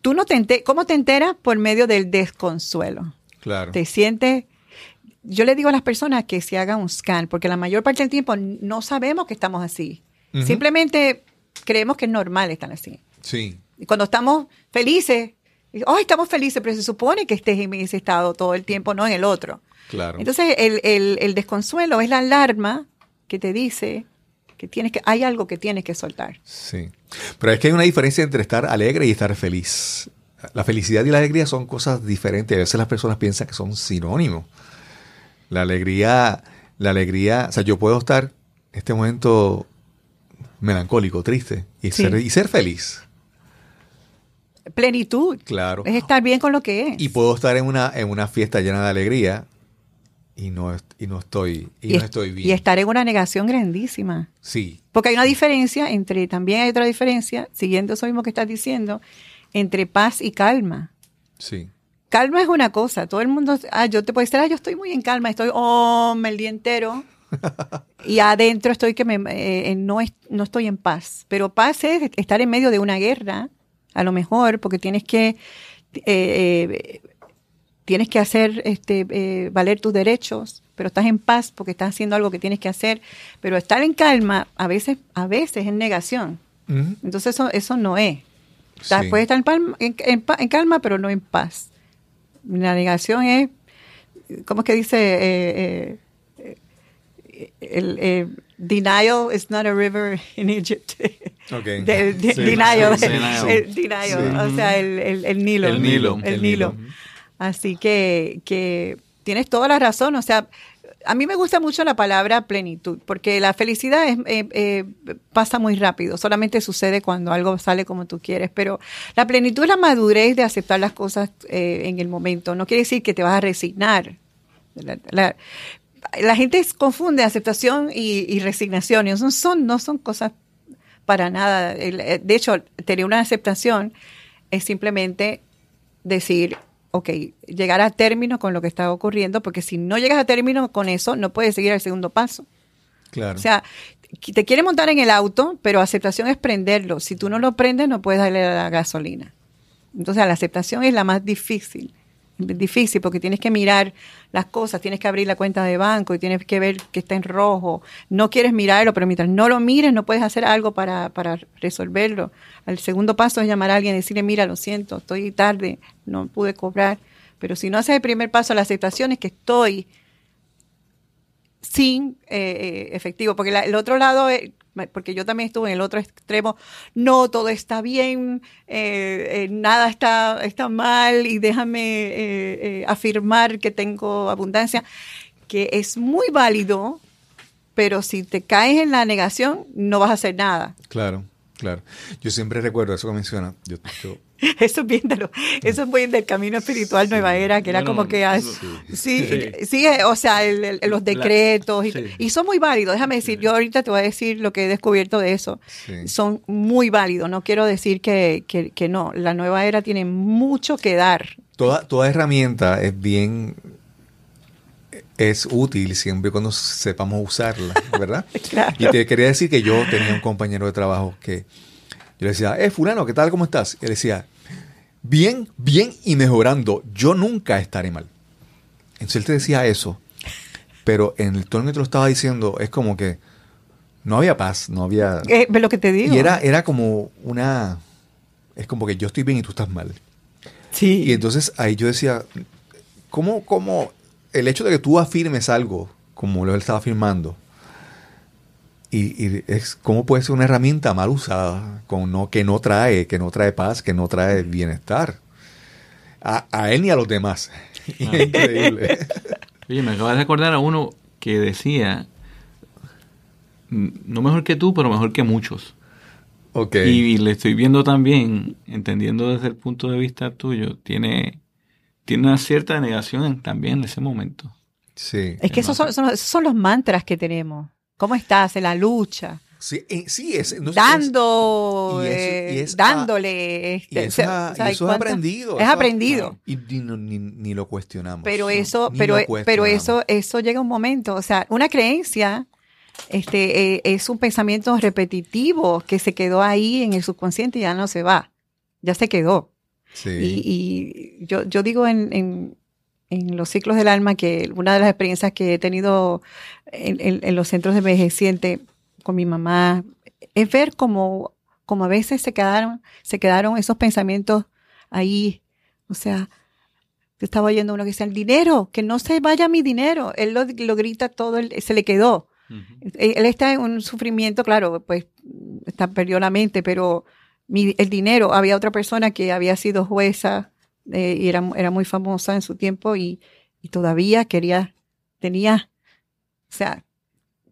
tú no te ente- ¿cómo te enteras? Por medio del desconsuelo. Claro. Te sientes, yo le digo a las personas que se hagan un scan, porque la mayor parte del tiempo no sabemos que estamos así. Simplemente creemos que es normal estar así. Sí. Y cuando estamos felices, oh, estamos felices, pero se supone que estés en ese estado todo el tiempo, no en el otro. Claro. Entonces, el, el- el desconsuelo es la alarma que te dice que tienes que, hay algo que tienes que soltar. Sí. Pero es que hay una diferencia entre estar alegre y estar feliz. La felicidad y la alegría son cosas diferentes. A veces las personas piensan que son sinónimos. La alegría, la alegría, o sea, yo puedo estar en este momento melancólico, triste, y, Sí. ser, y ser feliz. Plenitud. Claro. Es estar bien con lo que es. Y puedo estar en una, en una fiesta llena de alegría y no, y no estoy, y, no es- estoy bien. y estar en una negación grandísima. Sí, Porque hay una diferencia entre, también hay otra diferencia, siguiendo eso mismo que estás diciendo, entre paz y calma. sí. calma es una cosa. Todo el mundo, ah, yo te puedo decir, ah, yo estoy muy en calma, estoy oh, el día entero. y adentro estoy que me, eh, no, no estoy en paz. Pero paz es estar en medio de una guerra, a lo mejor, porque tienes que, eh, eh, tienes que hacer este, valer tus derechos, pero estás en paz porque estás haciendo algo que tienes que hacer. Pero estar en calma a veces, a veces es negación. Entonces eso, eso no es. Puedes estar en, en, calma, pero no en paz. La negación es, ¿cómo es que dice? Eh, eh, el, denial is not a river in Egypt. Okay. denial. denial. O sea, el, el, Nilo. El Nilo. El Nilo. Así que, que tienes toda la razón. O sea, a mí me gusta mucho la palabra plenitud, porque la felicidad es, eh, eh, pasa muy rápido, solamente sucede cuando algo sale como tú quieres, pero la plenitud es la madurez de aceptar las cosas eh, en el momento, no quiere decir que te vas a resignar. La, gente confunde aceptación y, resignación, y no son, no son cosas para nada. De hecho, tener una aceptación es simplemente decir, ok, llegar a término con lo que está ocurriendo, porque si no llegas a término con eso, no puedes seguir el segundo paso. Claro. O sea, te quiere montar en el auto, pero aceptación es prenderlo. Si tú no lo prendes, no puedes darle la gasolina. Entonces, la aceptación es la más difícil difícil porque tienes que mirar las cosas, tienes que abrir la cuenta de banco y tienes que ver que está en rojo. No quieres mirarlo, pero mientras no lo mires no puedes hacer algo para, para resolverlo. El segundo paso es llamar a alguien y decirle, mira, lo siento, estoy tarde, no pude cobrar. Pero si no haces el primer paso, la aceptación es que estoy sin eh, eh, efectivo, porque el otro lado, porque yo también estuve en el otro extremo, no, todo está bien, eh, nada está, está mal y déjame afirmar que tengo abundancia, que es muy válido, pero si te caes en la negación, no vas a hacer nada. Claro, claro. Yo siempre recuerdo eso que menciona. Yo, yo Eso es bien eso es muy del camino espiritual Nueva Era, que era como que sí, sí, o sea, los decretos y, son muy válidos. Déjame decir, yo ahorita te voy a decir lo que he descubierto de eso. Son muy válidos. No quiero decir que, que, no. La Nueva Era tiene mucho que dar. Toda, toda herramienta es bien es útil siempre cuando sepamos usarla, ¿verdad? Y te quería decir que yo tenía un compañero de trabajo que yo le decía, eh, fulano, ¿qué tal? ¿Cómo estás? Y él decía, bien, bien y mejorando. Yo nunca estaré mal. Entonces él te decía eso, pero en el tono que te lo estaba diciendo es como que no había paz, no había... Eh, lo que te digo. Y era, era como una... Es como que yo estoy bien y tú estás mal. Sí. Y entonces ahí yo decía, ¿cómo, cómo el hecho de que tú afirmes algo, como lo él estaba afirmando, y, es cómo puede ser una herramienta mal usada, con no, que no trae, que no trae paz, que no trae bienestar. A, él ni a los demás. Ah. Increíble. Oye, me acabas de acordar a uno que decía, no mejor que tú, pero mejor que muchos. Okay. Y, le estoy viendo también, entendiendo desde el punto de vista tuyo, tiene, tiene una cierta negación también en ese momento. Sí. Es que esos son, esos son los mantras que tenemos. ¿Cómo estás en la lucha? Sí, eh, sí es, dando, dándole. eso, es aprendido. Es aprendido. Y, ni, lo cuestionamos. Pero eso, pero, pero eso, eso llega un momento. O sea, una creencia este, eh, es un pensamiento repetitivo que se quedó ahí en el subconsciente y ya no se va. Ya se quedó. Sí. Y, yo, yo digo en, en los ciclos del alma que una de las experiencias que he tenido en, los centros de envejeciente con mi mamá es ver cómo, como a veces se quedaron, se quedaron esos pensamientos ahí. O sea, yo estaba oyendo uno que decía, el dinero, que no se vaya mi dinero. Él lo, grita todo, se le quedó. él, está en un sufrimiento, claro, pues está, perdió la mente, pero el dinero, había otra persona que había sido jueza eh, y era, era muy famosa en su tiempo y, todavía quería, tenía, o sea,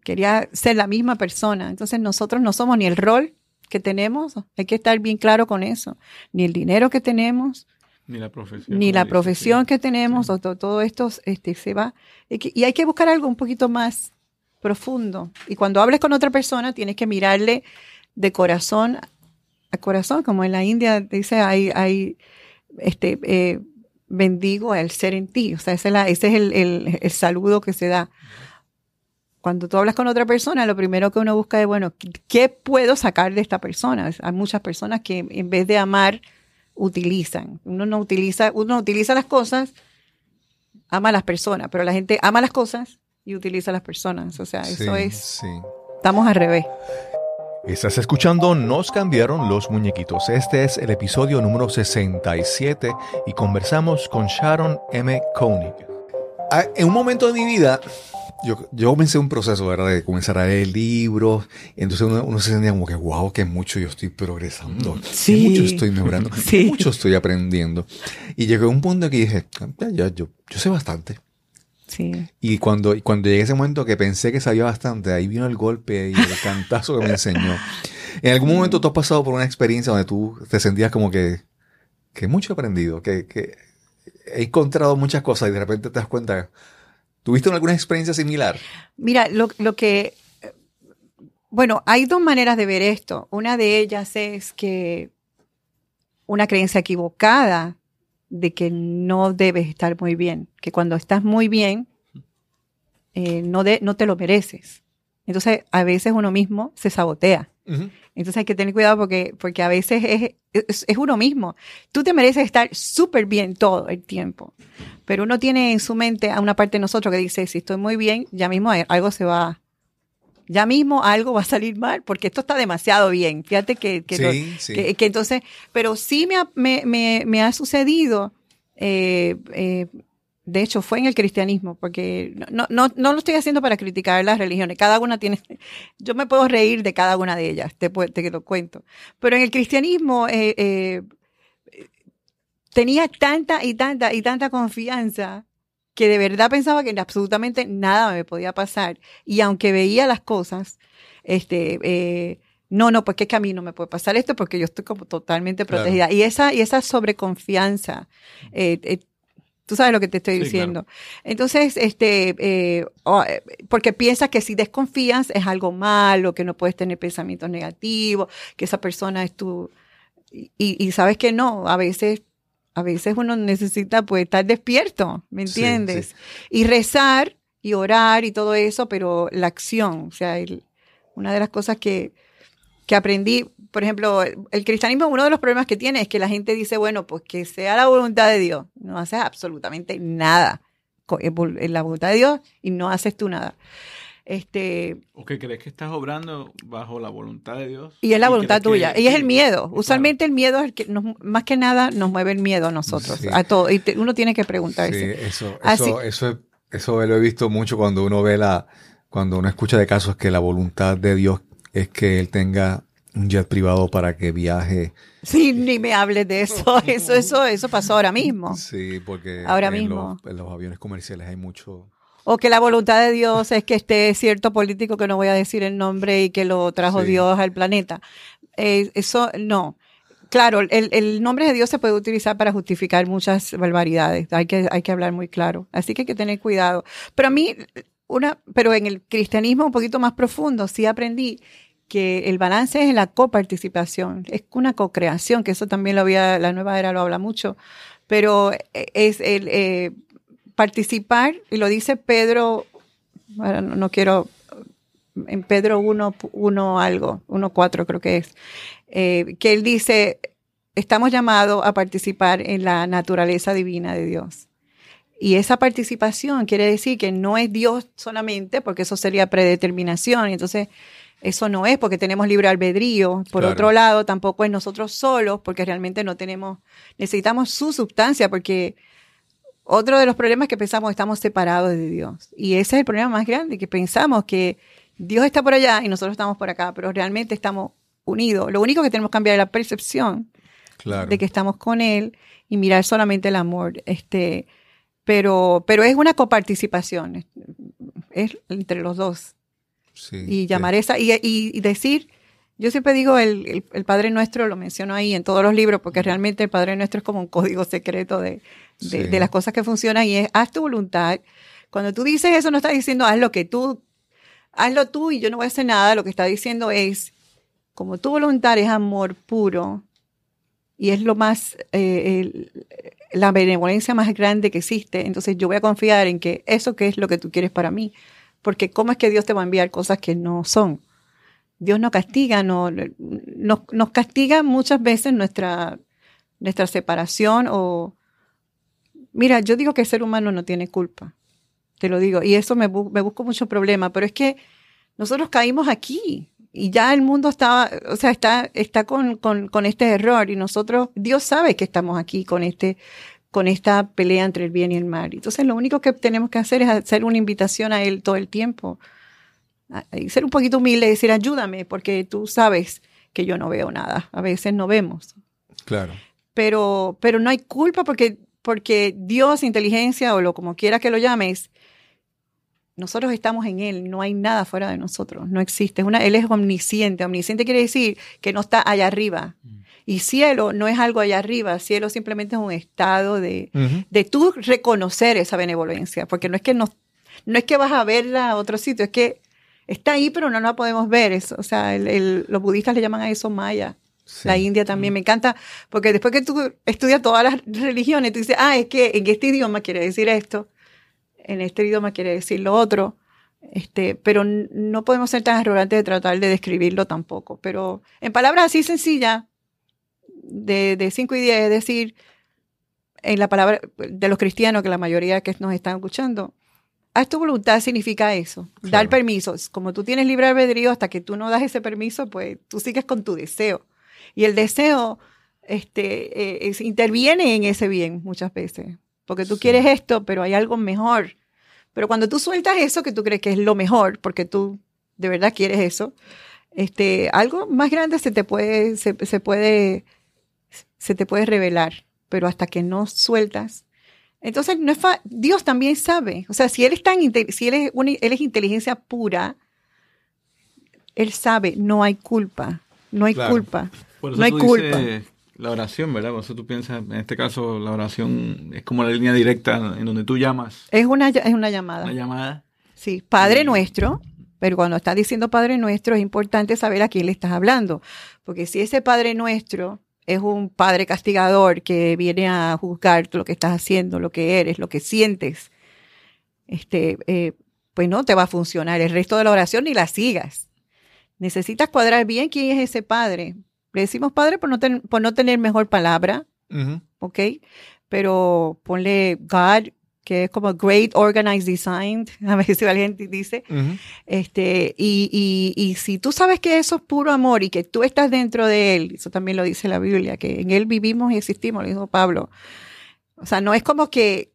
quería ser la misma persona. Entonces nosotros no somos ni el rol que tenemos, hay que estar bien claro con eso, ni el dinero que tenemos, ni la profesión, ni la profesión que tenemos, todo, esto este, se va. Y hay que buscar algo un poquito más profundo. Y cuando hables con otra persona, tienes que mirarle de corazón a corazón, como en la India dice, hay, hay este, eh, bendigo el ser en ti. O sea, ese es, la, ese es el, el, el, saludo que se da. Cuando tú hablas con otra persona, lo primero que uno busca es, bueno, ¿qué puedo sacar de esta persona? Hay muchas personas que en vez de amar, utilizan. Uno no utiliza, uno utiliza las cosas, ama a las personas, pero la gente ama las cosas y utiliza a las personas. O sea, eso es... Sí. Estamos al revés. Estás escuchando Nos cambiaron los muñequitos. Este es el episodio número 67 y conversamos con Sharon M. Koenig. Ah, en un momento de mi vida, yo, yo comencé un proceso, ¿verdad? De comenzar a leer libros. Entonces uno, se sentía como que, wow, que mucho yo estoy progresando. Sí. mucho estoy mejorando. Sí. mucho estoy aprendiendo. Y llegué a un punto que dije, ya, ya, yo, yo sé bastante. Sí. Y cuando, cuando llegué a ese momento que pensé que sabía bastante, ahí vino el golpe y el cantazo que me enseñó. En algún momento tú has pasado por una experiencia donde tú te sentías como que, que mucho he aprendido, que, que he encontrado muchas cosas y de repente te das cuenta ¿Tuviste alguna experiencia similar? Mira, lo, que, bueno, hay dos maneras de ver esto. Una de ellas es que una creencia equivocada de que no debes estar muy bien, que cuando estás muy bien, eh, no, de, no te lo mereces. Entonces, a veces uno mismo se sabotea. Entonces hay que tener cuidado porque, porque a veces es, es, uno mismo. Tú te mereces estar súper bien todo el tiempo, pero uno tiene en su mente a una parte de nosotros que dice, si estoy muy bien, ya mismo algo se va, ya mismo algo va a salir mal porque esto está demasiado bien. Fíjate que, que, que, entonces, pero sí me ha, me, me, me ha sucedido eh, eh, de hecho, fue en el cristianismo, porque no, no, no lo estoy haciendo para criticar las religiones. Cada una tiene, yo me puedo reír de cada una de ellas, te, te lo cuento. Pero en el cristianismo eh, tenía tanta y tanta y tanta confianza que de verdad pensaba que absolutamente nada me podía pasar. Y aunque veía las cosas, este, eh, no, no, porque es que a mí no me puede pasar esto porque yo estoy como totalmente protegida. Y esa, y esa sobreconfianza eh, Tú sabes lo que te estoy diciendo. Entonces, este, eh, eh, porque piensas que si desconfías es algo malo, que no puedes tener pensamientos negativos, que esa persona es tu... Y, sabes que no, a veces, a veces uno necesita pues estar despierto, ¿me entiendes? Y rezar y orar y todo eso, pero la acción, o sea, una de las cosas que, que aprendí, por ejemplo, el cristianismo, uno de los problemas que tiene es que la gente dice, bueno, pues que sea la voluntad de Dios. No haces absolutamente nada en la voluntad de Dios y no haces tú nada. Este, ¿O que crees que estás obrando bajo la voluntad de Dios? Y es la voluntad tuya. y es el miedo. Usualmente el miedo es el que, más que nada, nos mueve el miedo a nosotros. A todo. Y uno tiene que preguntarse. Sí, eso, eso, eso, eso lo he visto mucho cuando uno ve la, cuando uno escucha de casos que la voluntad de Dios es que él tenga un jet privado para que viaje. Sí, ni me hables de eso. Eso, eso, eso pasó ahora mismo. Sí, porque ahora en, mismo. Los, en los aviones comerciales hay mucho. O que la voluntad de Dios es que esté cierto político que no voy a decir el nombre y que lo trajo Dios al planeta. Eh, eso no. Claro, el, el, nombre de Dios se puede utilizar para justificar muchas barbaridades. Hay que, hay que hablar muy claro. Así que hay que tener cuidado. Pero a mí, una, pero en el cristianismo un poquito más profundo, sí aprendí que el balance es la coparticipación, es una co-creación, que eso también lo había, la nueva era lo habla mucho, pero es el eh, participar, y lo dice Pedro, bueno, no, quiero, en Pedro 1, 1 algo, 1.4 creo que es, eh, que él dice, estamos llamados a participar en la naturaleza divina de Dios. Y esa participación quiere decir que no es Dios solamente, porque eso sería predeterminación. Y entonces, eso no es porque tenemos libre albedrío. Por otro lado, tampoco es nosotros solos, porque realmente no tenemos, necesitamos su sustancia, porque otro de los problemas es que pensamos estamos separados de Dios. Y ese es el problema más grande, que pensamos que Dios está por allá y nosotros estamos por acá, pero realmente estamos unidos. Lo único que tenemos que cambiar es la percepción de que estamos con Él y mirar solamente el amor. Este, pero, pero es una coparticipación, es entre los dos. y llamar esa, y, decir, yo siempre digo, el, el, Padre Nuestro lo menciono ahí en todos los libros, porque realmente el Padre Nuestro es como un código secreto de, de, las cosas que funcionan y es, haz tu voluntad. Cuando tú dices eso, no estás diciendo, haz lo que tú, hazlo tú y yo no voy a hacer nada, lo que está diciendo es, como tu voluntad es amor puro y es lo más, eh, la benevolencia más grande que existe. Entonces yo voy a confiar en que eso que es lo que tú quieres para mí. Porque ¿cómo es que Dios te va a enviar cosas que no son? Dios no castiga, no, nos castiga muchas veces nuestra, nuestra separación o... Mira, yo digo que el ser humano no tiene culpa, te lo digo, y eso me, me busco mucho problema, pero es que nosotros caímos aquí y ya el mundo estaba, o sea, está, está con, con, con este error y nosotros, Dios sabe que estamos aquí con este, con esta pelea entre el bien y el mal. Entonces, lo único que tenemos que hacer es hacer una invitación a Él todo el tiempo. Y ser un poquito humilde y decir, ayúdame, porque tú sabes que yo no veo nada. A veces no vemos. Claro. Pero, pero no hay culpa porque, porque Dios, inteligencia o lo como quiera que lo llames, nosotros estamos en Él, no hay nada fuera de nosotros, no existe. Una, él es omnisciente. Omnisciente quiere decir que no está allá arriba. Mm. Y cielo no es algo allá arriba, cielo simplemente es un estado de, de tú reconocer esa benevolencia, porque no es que no, no es que vas a verla a otro sitio, es que está ahí, pero no la podemos ver. Eso, o sea, los budistas le llaman a eso maya. La India también me encanta, porque después que tú estudias todas las religiones, tú dices, ah, es que en este idioma quiere decir esto en este idioma quiere decir lo otro, este, pero no podemos ser tan arrogantes de tratar de describirlo tampoco. Pero en palabras así sencillas, de 5 y 10, es decir, en la palabra de los cristianos, que la mayoría que nos están escuchando, haz tu voluntad significa eso, dar permisos. Como tú tienes libre albedrío, hasta que tú no das ese permiso, pues tú sigues con tu deseo. Y el deseo este, eh, interviene en ese bien muchas veces porque tú quieres esto, pero hay algo mejor. Pero cuando tú sueltas eso que tú crees que es lo mejor, porque tú de verdad quieres eso, este, algo más grande se te puede, se, puede, se te puede revelar. Pero hasta que no sueltas, entonces no es Dios también sabe. O sea, si él es tan, si él es, él es inteligencia pura, él sabe, no hay culpa, no hay culpa, no hay culpa la oración, ¿verdad? Cuando tú piensas, en este caso, la oración es como la línea directa en donde tú llamas. Es una, es una llamada. Una llamada. Sí, Padre nuestro, pero cuando estás diciendo Padre nuestro es importante saber a quién le estás hablando, porque si ese Padre nuestro es un Padre castigador que viene a juzgar lo que estás haciendo, lo que eres, lo que sientes, este, eh, pues no te va a funcionar. El resto de la oración ni la sigas. Necesitas cuadrar bien quién es ese Padre, le decimos padre por no, por no tener mejor palabra, ¿ok? Pero ponle God, que es como Great Organized Design, a veces si alguien dice. este, y, y, si tú sabes que eso es puro amor y que tú estás dentro de él, eso también lo dice la Biblia, que en él vivimos y existimos, lo dijo Pablo. O sea, no es como que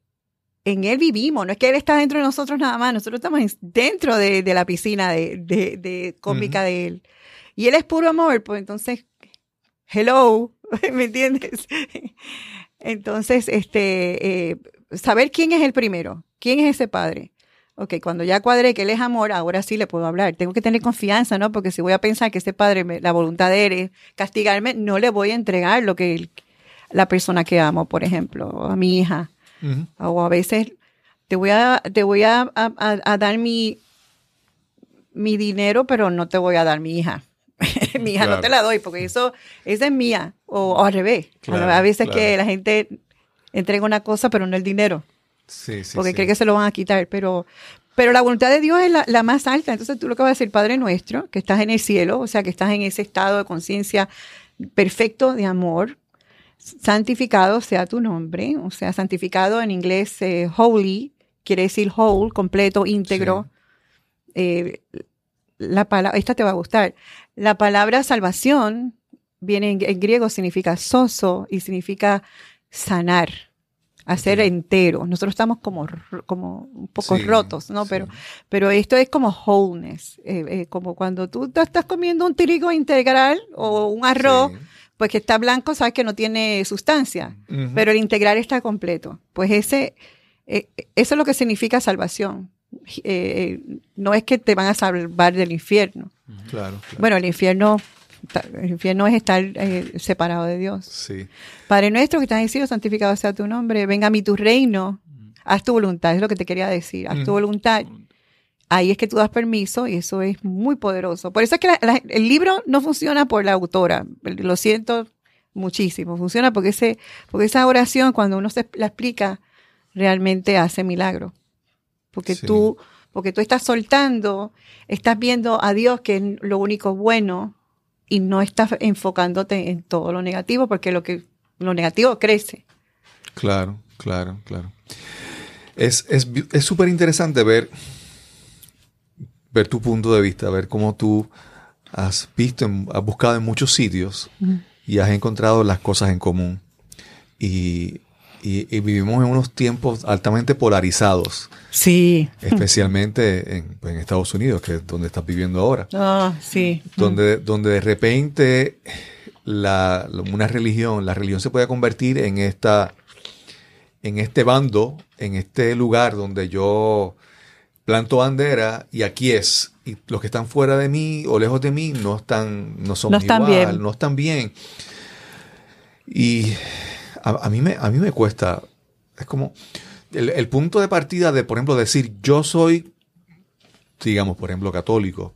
en él vivimos, no es que él está dentro de nosotros nada más, nosotros estamos dentro de, la piscina de, de, cómica de él. Y él es puro amor, pues entonces hello, ¿me entiendes? Entonces, este, eh, saber quién es el primero, quién es ese padre. Ok, cuando ya cuadré que él es amor, ahora sí le puedo hablar. Tengo que tener confianza, ¿no? Porque si voy a pensar que ese padre, la voluntad de él es castigarme, no le voy a entregar lo que la persona que amo, por ejemplo, a mi hija. O a veces te voy a, te voy a, dar mi, mi dinero, pero no te voy a dar mi hija. mi hija no te la doy porque eso esa es mía. O, al revés. a veces que la gente entrega una cosa pero no el dinero. Sí, sí, porque cree que se lo van a quitar. Pero, pero la voluntad de Dios es la, más alta. Entonces tú lo que vas a decir, Padre nuestro, que estás en el cielo, o sea, que estás en ese estado de conciencia perfecto de amor, santificado sea tu nombre, o sea, santificado en inglés eh, holy, quiere decir whole, completo, íntegro. Eh, la palabra, esta te va a gustar. La palabra salvación viene en, griego, significa soso y significa sanar, hacer entero. Nosotros estamos como, como un poco rotos, ¿no? Pero, pero esto es como wholeness, eh, eh, como cuando tú estás comiendo un trigo integral o un arroz. Pues que está blanco, sabes que no tiene sustancia, pero el integral está completo. Pues ese, eh, eso es lo que significa salvación. No es que te van a salvar del infierno, Claro, Bueno, el infierno, el infierno es estar eh, separado de Dios. Sí. Padre nuestro que estás en el cielo, santificado sea tu nombre, venga a mí tu reino, haz tu voluntad, es lo que te quería decir, haz tu voluntad. Ahí es que tú das permiso y eso es muy poderoso. Por eso es que el libro no funciona por la autora. Lo siento, muchísimo. Funciona porque, ese, porque esa oración, cuando uno se la explica, realmente hace milagro. Porque tú, porque tú estás soltando, estás viendo a Dios que es lo único bueno y no estás enfocándote en todo lo negativo, porque lo que lo negativo crece. Claro, claro, claro. Es súper interesante ver, ver tu punto de vista, ver cómo tú has visto, has buscado en muchos sitios y has encontrado las cosas en común. Y, vivimos en unos tiempos altamente polarizados. Sí. Especialmente en, Estados Unidos, que es donde estás viviendo ahora. Ah, sí. Donde, donde de repente la, una religión, la religión se puede convertir en esta, en este bando, en este lugar donde yo planto bandera y aquí es. Y los que están fuera de mí o lejos de mí no están, no son igual, bien. no están bien. Y a, mí me, a mí me cuesta, es como el, punto de partida de, por ejemplo, decir yo soy, digamos, por ejemplo, católico,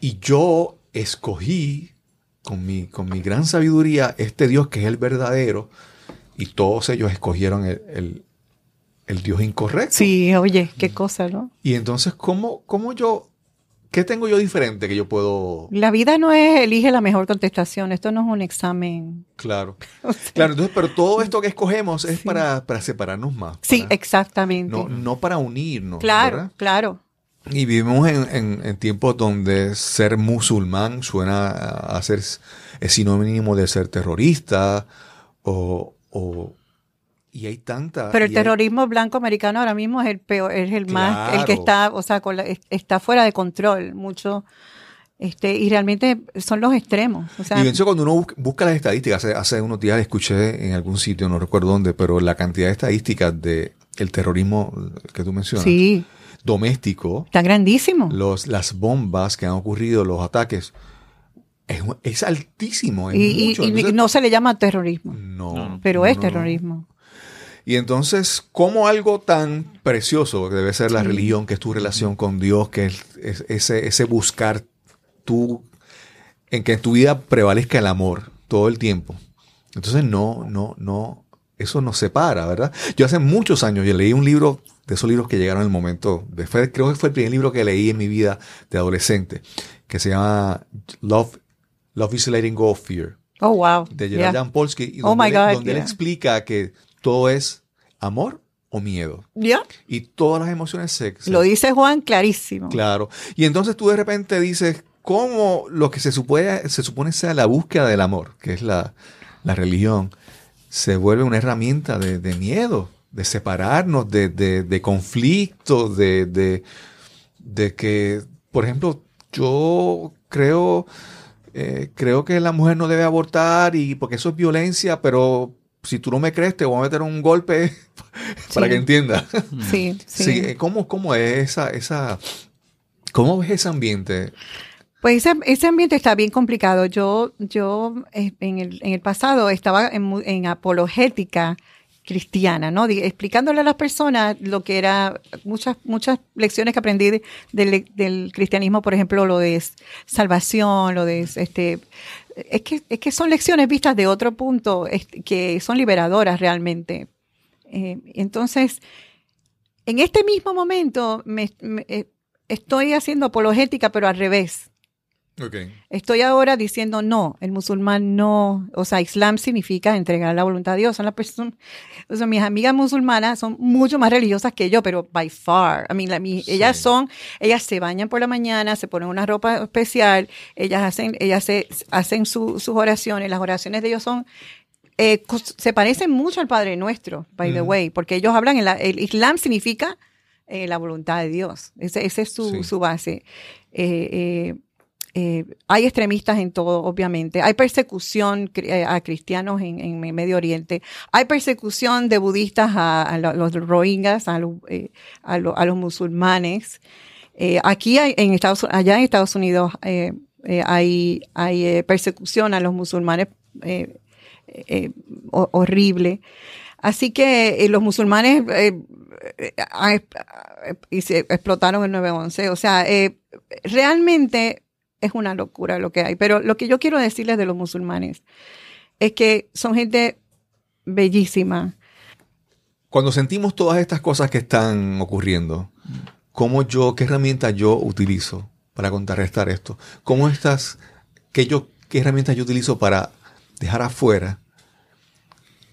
y yo escogí con mi, con mi gran sabiduría este Dios que es el verdadero, y todos ellos escogieron el, el Dios incorrecto. Sí, oye, qué cosa, ¿no? Y entonces, ¿cómo, cómo yo, qué tengo yo diferente que yo puedo... La vida no es elige la mejor contestación, esto no es un examen. Claro. claro, entonces, pero todo esto que escogemos es para, para, separarnos más. sí, exactamente. No, no para unirnos. Claro, claro. Y vivimos en, en, tiempos donde ser musulmán suena a ser es sinónimo de ser terrorista o, o y hay tanta. Pero el terrorismo blanco americano ahora mismo es el peor, es el más, el que está, o sea, está fuera de control mucho. Este, y realmente son los extremos. O sea, y eso cuando uno busca las estadísticas, hace, hace, unos días escuché en algún sitio, no recuerdo dónde, pero la cantidad de estadísticas de el terrorismo que tú mencionas. Sí. Doméstico. Está grandísimo. Los, las bombas que han ocurrido, los ataques, es, altísimo. y, no se le llama terrorismo. No. Pero es terrorismo. Y entonces, como algo tan precioso que debe ser la religión, que es tu relación con Dios, que es, ese, ese buscar tú, en que en tu vida prevalezca el amor todo el tiempo. Entonces, no, no, no, eso nos separa, ¿verdad? Yo hace muchos años, yo leí un libro, de esos libros que llegaron en el momento, de, creo que fue el primer libro que leí en mi vida de adolescente, que se llama Love, Love is Letting Go of Fear. Oh, wow. De Gerard Jan Polsky, oh donde, donde él explica que todo es amor o miedo. ¿Ya? Y todas las emociones sexuales. Lo dice Juan clarísimo. Claro. Y entonces tú de repente dices, ¿cómo lo que se supone, se supone sea la búsqueda del amor, que es la, religión, se vuelve una herramienta de, miedo, de separarnos, de, de, de conflicto, de, de, de que, por ejemplo, yo creo... Eh, creo que la mujer no debe abortar y porque eso es violencia, pero si tú no me crees, te voy a meter un golpe para que entiendas. Sí, sí. ¿cómo, ¿Cómo es esa, esa, cómo ves ese ambiente? Pues ese, ambiente está bien complicado. Yo, yo eh, en, el, en el pasado estaba en, en apologética cristiana, ¿no? explicándole a las personas lo que era muchas muchas lecciones que aprendí del, del, cristianismo, por ejemplo, lo de salvación, lo de este es que, es que son lecciones vistas de otro punto que son liberadoras realmente. Eh, entonces, en este mismo momento me, eh, estoy haciendo apologética, pero al revés. Estoy ahora diciendo no, el musulmán no, o sea, Islam significa entregar la voluntad a Dios. Son las personas, o sea, mis amigas musulmanas son mucho más religiosas que yo, pero by far. I mean, ellas son, ellas se bañan por la mañana, se ponen una ropa especial, ellas hacen, ellas se, hacen sus oraciones, las oraciones de ellos son eh, se parecen mucho al Padre Nuestro, by the way, porque ellos hablan, en el Islam significa eh, la voluntad de Dios, esa es su, su base. Eh, eh, hay extremistas en todo, obviamente. Hay persecución eh, a cristianos en, en, Medio Oriente. Hay persecución de budistas a, los rohingyas, a, eh, los musulmanes. aquí en Estados, allá en Estados Unidos hay, persecución a los musulmanes horrible. Así que los musulmanes explotaron el 9-11. O sea, realmente es una locura lo que hay. Pero lo que yo quiero decirles de los musulmanes es que son gente bellísima. Cuando sentimos todas estas cosas que están ocurriendo, ¿cómo yo, qué herramienta yo utilizo para contrarrestar esto? ¿Cómo estas, qué yo, qué herramientas yo utilizo para dejar afuera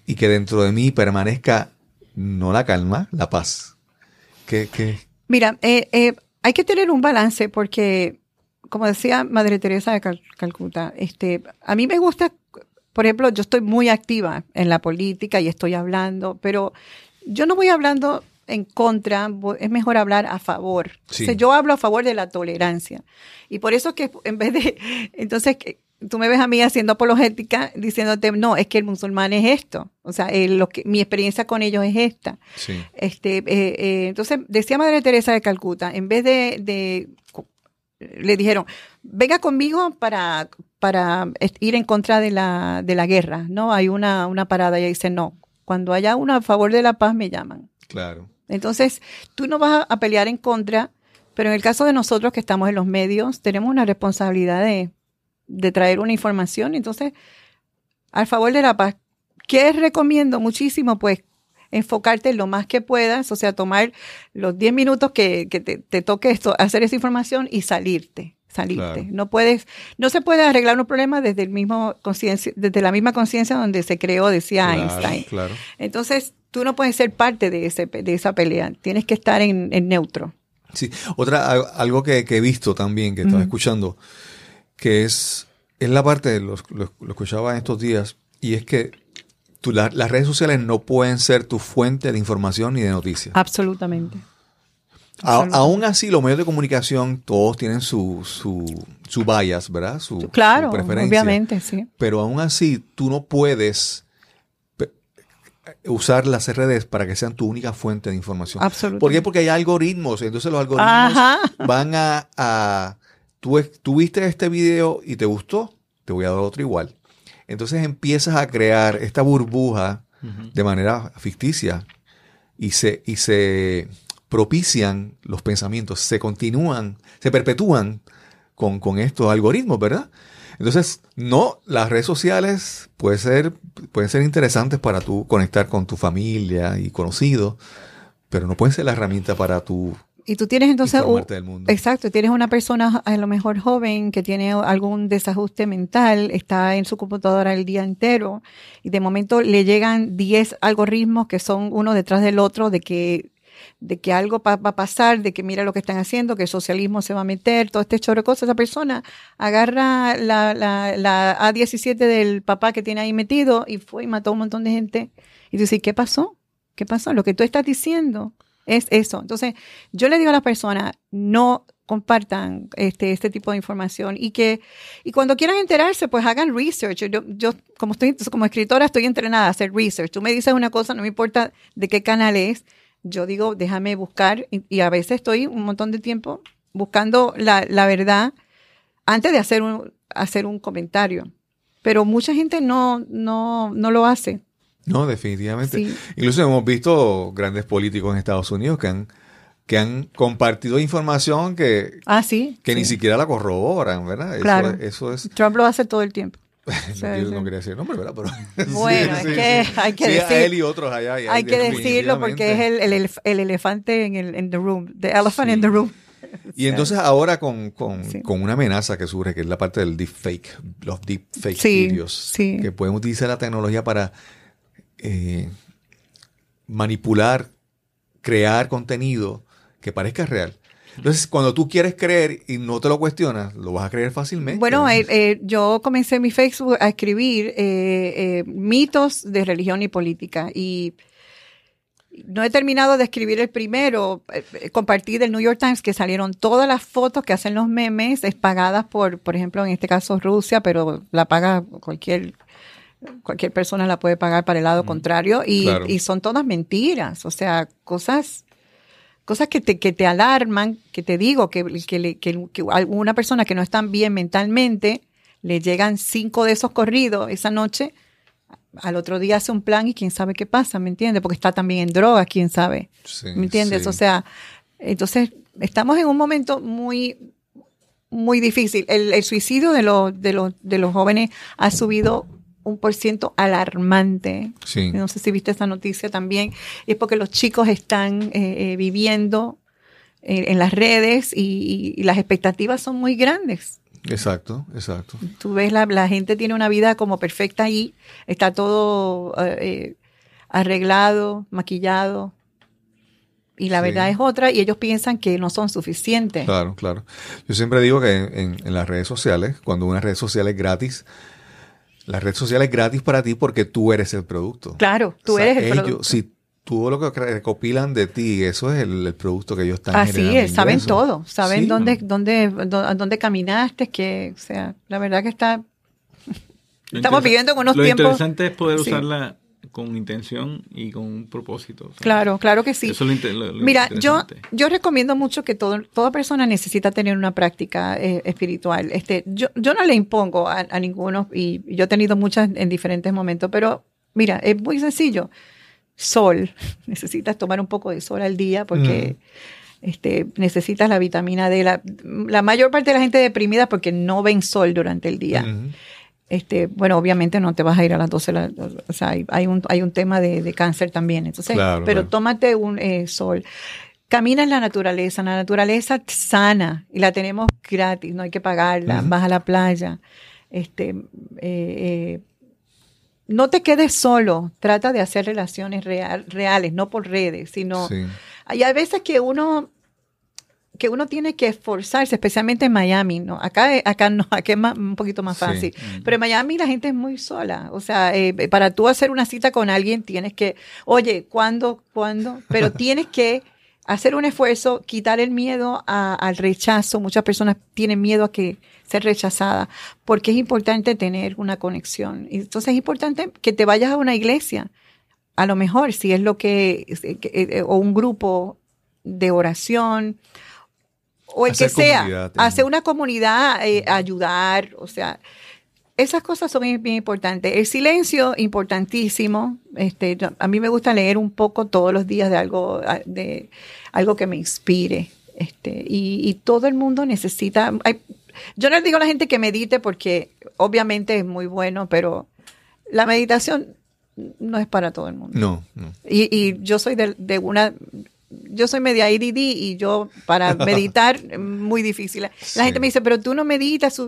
y que dentro de mí permanezca no la calma, la paz? ¿Qué, qué? Mira, eh, eh, hay que tener un balance porque, como decía Madre Teresa de Calcuta, este, a mí me gusta por ejemplo, yo estoy muy activa en la política y estoy hablando, pero yo no voy hablando en contra, es mejor hablar a favor. yo hablo a favor de la tolerancia. Y por eso que en vez de, entonces, tú me ves a mí haciendo apologética diciéndote, no, es que el musulmán es esto. O sea, lo que, mi experiencia con ellos es esta. Este, eh, eh, entonces, decía Madre Teresa de Calcuta, en vez de le dijeron, venga conmigo para, para ir en contra de la, de la guerra, ¿no? Hay una, una parada y dice, no, cuando haya uno a favor de la paz me llaman. Claro. Entonces, tú no vas a pelear en contra, pero en el caso de nosotros que estamos en los medios, tenemos una responsabilidad de, de traer una información. Entonces, al favor de la paz, ¿qué recomiendo muchísimo? Pues enfocarte lo más que puedas, o sea, tomar los 10 minutos que, te, toque esto, hacer esa información y salirte salirte. No puedes, no se puede arreglar un problema desde el mismo conciencia, desde la misma conciencia donde se creó, decía Einstein. Entonces, tú no puedes ser parte de ese, de esa pelea. Tienes que estar en, neutro. Sí. Otra, algo que, he visto también, que estaba escuchando, que es, es la parte, de lo, lo escuchaba en estos días, y es que las redes sociales no pueden ser tu fuente de información ni de noticias. Absolutamente. aún así, los medios de comunicación todos tienen su, su, su bias, ¿verdad? Su, claro, obviamente, sí. Pero aún así, tú no puedes usar las redes para que sean tu única fuente de información. Absolutamente. ¿Por qué? Porque hay algoritmos. Entonces los algoritmos van a... a tú, tú viste este video y te gustó, te voy a dar otro igual. Entonces empiezas a crear esta burbuja de manera ficticia y se, y se propician los pensamientos, se continúan, se perpetúan con, con estos algoritmos, ¿verdad? Entonces, no, las redes sociales pueden ser, pueden ser interesantes para tú conectar con tu familia y conocidos, pero no pueden ser la herramienta para tu y tú tienes entonces, exacto, tienes una persona a lo mejor joven que tiene algún desajuste mental, está en su computadora el día entero y de momento le llegan 10 algoritmos que son uno detrás del otro de que de que algo va a pasar, de que mira lo que están haciendo, que el socialismo se va a meter, todo este chorro de cosas. Esa persona agarra la, la, la A17 del papá que tiene ahí metido y fue y mató a un montón de gente. Y tú dices, ¿qué pasó? ¿Qué pasó? Lo que tú estás diciendo es eso. Entonces, yo le digo a las personas, no compartan este, este tipo de información y que y cuando quieran enterarse, pues hagan research. Yo, yo como, estoy, como escritora estoy entrenada a hacer research. Tú me dices una cosa, no me importa de qué canal es, yo digo, déjame buscar y, a veces estoy un montón de tiempo buscando la, la verdad antes de hacer un, hacer un comentario. Pero mucha gente no, no, no lo hace. No, definitivamente. Incluso hemos visto grandes políticos en Estados Unidos que han, que han compartido información que, ah, ¿sí? que ni siquiera la corroboran, ¿verdad? Claro. Eso, es... Trump lo hace todo el tiempo. yo no quería decir nombre, ¿verdad? Pero, bueno, es que hay que decir, a él y otros allá. hay que decirlo porque es el, el, el, elefante en el in the room, the elephant in the room. Y entonces ahora con, con, con, una amenaza que surge, que es la parte del deepfake, los deepfake videos, que pueden utilizar la tecnología para eh, manipular, crear contenido que parezca real. Entonces, cuando tú quieres creer y no te lo cuestionas, lo vas a creer fácilmente. Bueno, eh, eh, yo comencé mi Facebook a escribir mitos de religión y política y no he terminado de escribir el primero. compartí del New York Times que salieron todas las fotos que hacen los memes, es pagadas por, por ejemplo, en este caso Rusia, pero la paga cualquier cualquier persona la puede pagar para el lado contrario y, y, son todas mentiras, o sea, cosas cosas que te, que te alarman, que te digo, que, que, que, que alguna persona que no está bien mentalmente, le llegan cinco de esos corridos esa noche, al otro día hace un plan y quién sabe qué pasa, ¿me entiendes? Porque está también en drogas, quién sabe, ¿me entiendes? O sea, entonces estamos en un momento muy muy difícil. El, el suicidio de los, de, los, de los jóvenes ha subido un por ciento alarmante. Sí. No sé si viste esta noticia también. Es porque los chicos están eh, eh, viviendo en, en las redes y, y las expectativas son muy grandes. Exacto, exacto. Tú ves, la, la gente tiene una vida como perfecta ahí, está todo eh, eh, arreglado, maquillado, y la Sí. verdad es otra, y ellos piensan que no son suficientes. Claro, claro. Yo siempre digo que en, en las redes sociales, cuando una red social es gratis, la red social es gratis para ti porque tú eres el producto. Claro, tú O sea, eres el ellos- producto. Si todo lo que recopilan de ti, eso es el, el producto que ellos están Así generando es, saben todo, saben Sí. dónde, dónde, dó- dónde caminaste, que, o sea, la verdad que está, Lo estamos viviendo en unos Lo tiempos. interesante es poder Sí. usarla con intención y con un propósito. Claro, claro que sí. Eso es lo lo- lo Mira, yo, yo recomiendo mucho que todo, toda persona necesita tener una práctica eh, espiritual. Este, yo, yo no le impongo a, a ninguno y yo he tenido muchas en diferentes momentos, pero mira, es muy sencillo. Sol, necesitas tomar un poco de sol al día porque este, necesitas la vitamina D. La, la mayor parte de la gente deprimida porque no ven sol durante el día. Ujú. Este, bueno, obviamente no te vas a ir a las 12, la- o sea, hay, un, hay un tema de, de cáncer también, entonces, Claro, pero claro. tómate un eh, sol. Camina en la naturaleza, la naturaleza sana y la tenemos gratis, no hay que pagarla, vas a la playa. Este, eh, eh, no te quedes solo, trata de hacer relaciones real- reales, no por redes, sino Sí. hay a veces que uno que uno tiene que esforzarse, especialmente en Miami, ¿no? Acá, acá no, acá es más- un poquito más Sí. fácil. Pero en Miami la gente es muy sola. O sea, eh, para tú hacer una cita con alguien tienes que, oye, ¿cuándo? ¿Cuándo? Pero tienes que hacer un esfuerzo, quitar el miedo a- al rechazo. Muchas personas tienen miedo a que ser rechazada, porque es importante tener una conexión. Entonces es importante que te vayas a una iglesia. A lo mejor, si es lo que, que- eh, o un grupo de oración, o el Hacer que sea, también. hacer una comunidad, eh, ayudar, o sea, esas cosas son bien, bien importantes. El silencio, importantísimo. Este, a mí me gusta leer un poco todos los días de algo, de algo que me inspire. Este, y, y todo el mundo necesita. hay- yo no le digo a la gente que medite porque obviamente es muy bueno, pero la meditación no es para todo el mundo. No, no. Y, y yo soy de, de una, yo soy media ADD y yo para meditar muy difícil. La Sí. gente me dice, pero tú no meditas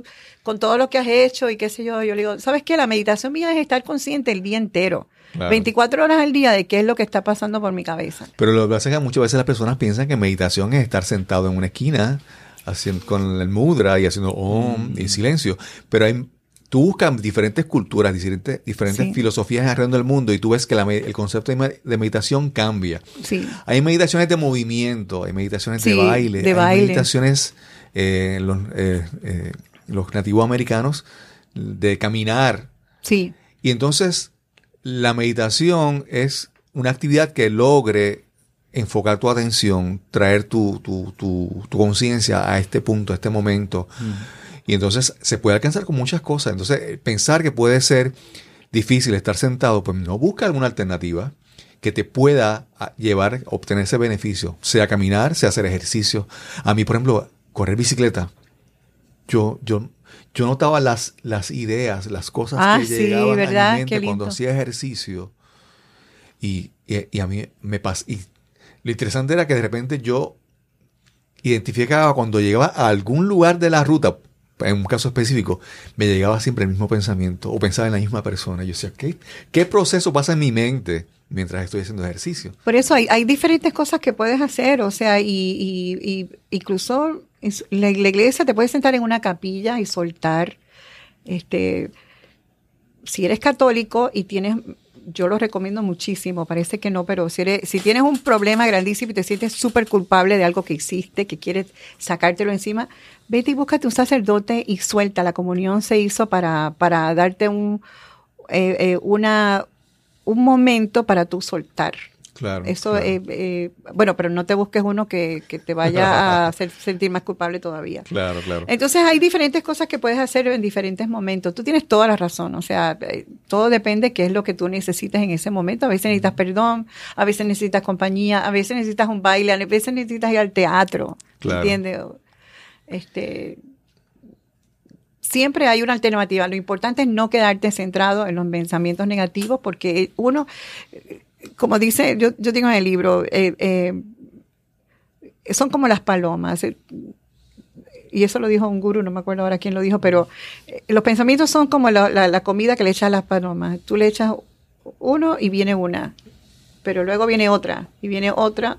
con todo lo que has hecho y qué sé yo. Yo le digo, ¿sabes qué? La meditación mía es estar consciente el día entero. Claro. 24 horas al día de qué es lo que está pasando por mi cabeza. Pero lo que pasa es que muchas veces las personas piensan que meditación es estar sentado en una esquina haciendo, con el mudra y haciendo om y silencio. Pero hay, tú buscas diferentes culturas, diferentes, diferentes Sí. filosofías alrededor del mundo y tú ves que la el concepto de, me- de meditación cambia. Sí. Hay meditaciones de movimiento, hay meditaciones de baile, de hay baile. meditaciones eh, los, eh, eh, los nativos americanos de caminar. Sí. Y entonces la meditación es una actividad que logre enfocar tu atención, traer tu, tu, tu, tu conciencia a este punto, a este momento. Y entonces se puede alcanzar con muchas cosas. Entonces eh, pensar que puede ser difícil estar sentado, pues no busca alguna alternativa que te pueda ah, llevar a obtener ese beneficio, sea caminar, sea hacer ejercicio. A mí, por ejemplo, correr bicicleta, yo, yo, yo notaba las, las ideas, las cosas Ah, que sí, llegaban a mi mente cuando hacía ejercicio. Y, y- y a mí me pasó. Y lo interesante era que de repente yo identificaba cuando llegaba a algún lugar de la ruta, en un caso específico, me llegaba siempre el mismo pensamiento o pensaba en la misma persona. Yo decía, ¿qué, qué proceso pasa en mi mente mientras estoy haciendo ejercicio? Por eso hay, diferentes cosas que puedes hacer, o sea, y, y- incluso la, la iglesia te puedes sentar en una capilla y soltar. Este, si eres católico y tienes, yo lo recomiendo muchísimo, parece que no, pero si, eres, si tienes un problema grandísimo y te sientes súper culpable de algo que hiciste, que quieres sacártelo encima, vete y búscate un sacerdote y suelta. La comunión se hizo para, para darte un, eh, eh, una, un momento para tú soltar. Claro. Eso, claro. eh, eh, bueno, pero no te busques uno que, que te vaya a hacer sentir más culpable todavía. claro, claro. Entonces hay diferentes cosas que puedes hacer en diferentes momentos. Tú tienes toda la razón, o sea, eh, todo depende de qué es lo que tú necesitas en ese momento. A veces necesitas perdón, a veces necesitas compañía, a veces necesitas un baile, a veces necesitas ir al teatro, Claro. ¿entiendes? Este, siempre hay una alternativa. Lo importante es no quedarte centrado en los pensamientos negativos porque uno, como dice, yo, yo digo en el libro, eh, eh, son como las palomas. Y eso lo dijo un gurú, no me acuerdo ahora quién lo dijo, pero los pensamientos son como la, comida que le echas a las palomas. Tú le echas uno y viene una, pero luego viene otra y viene otra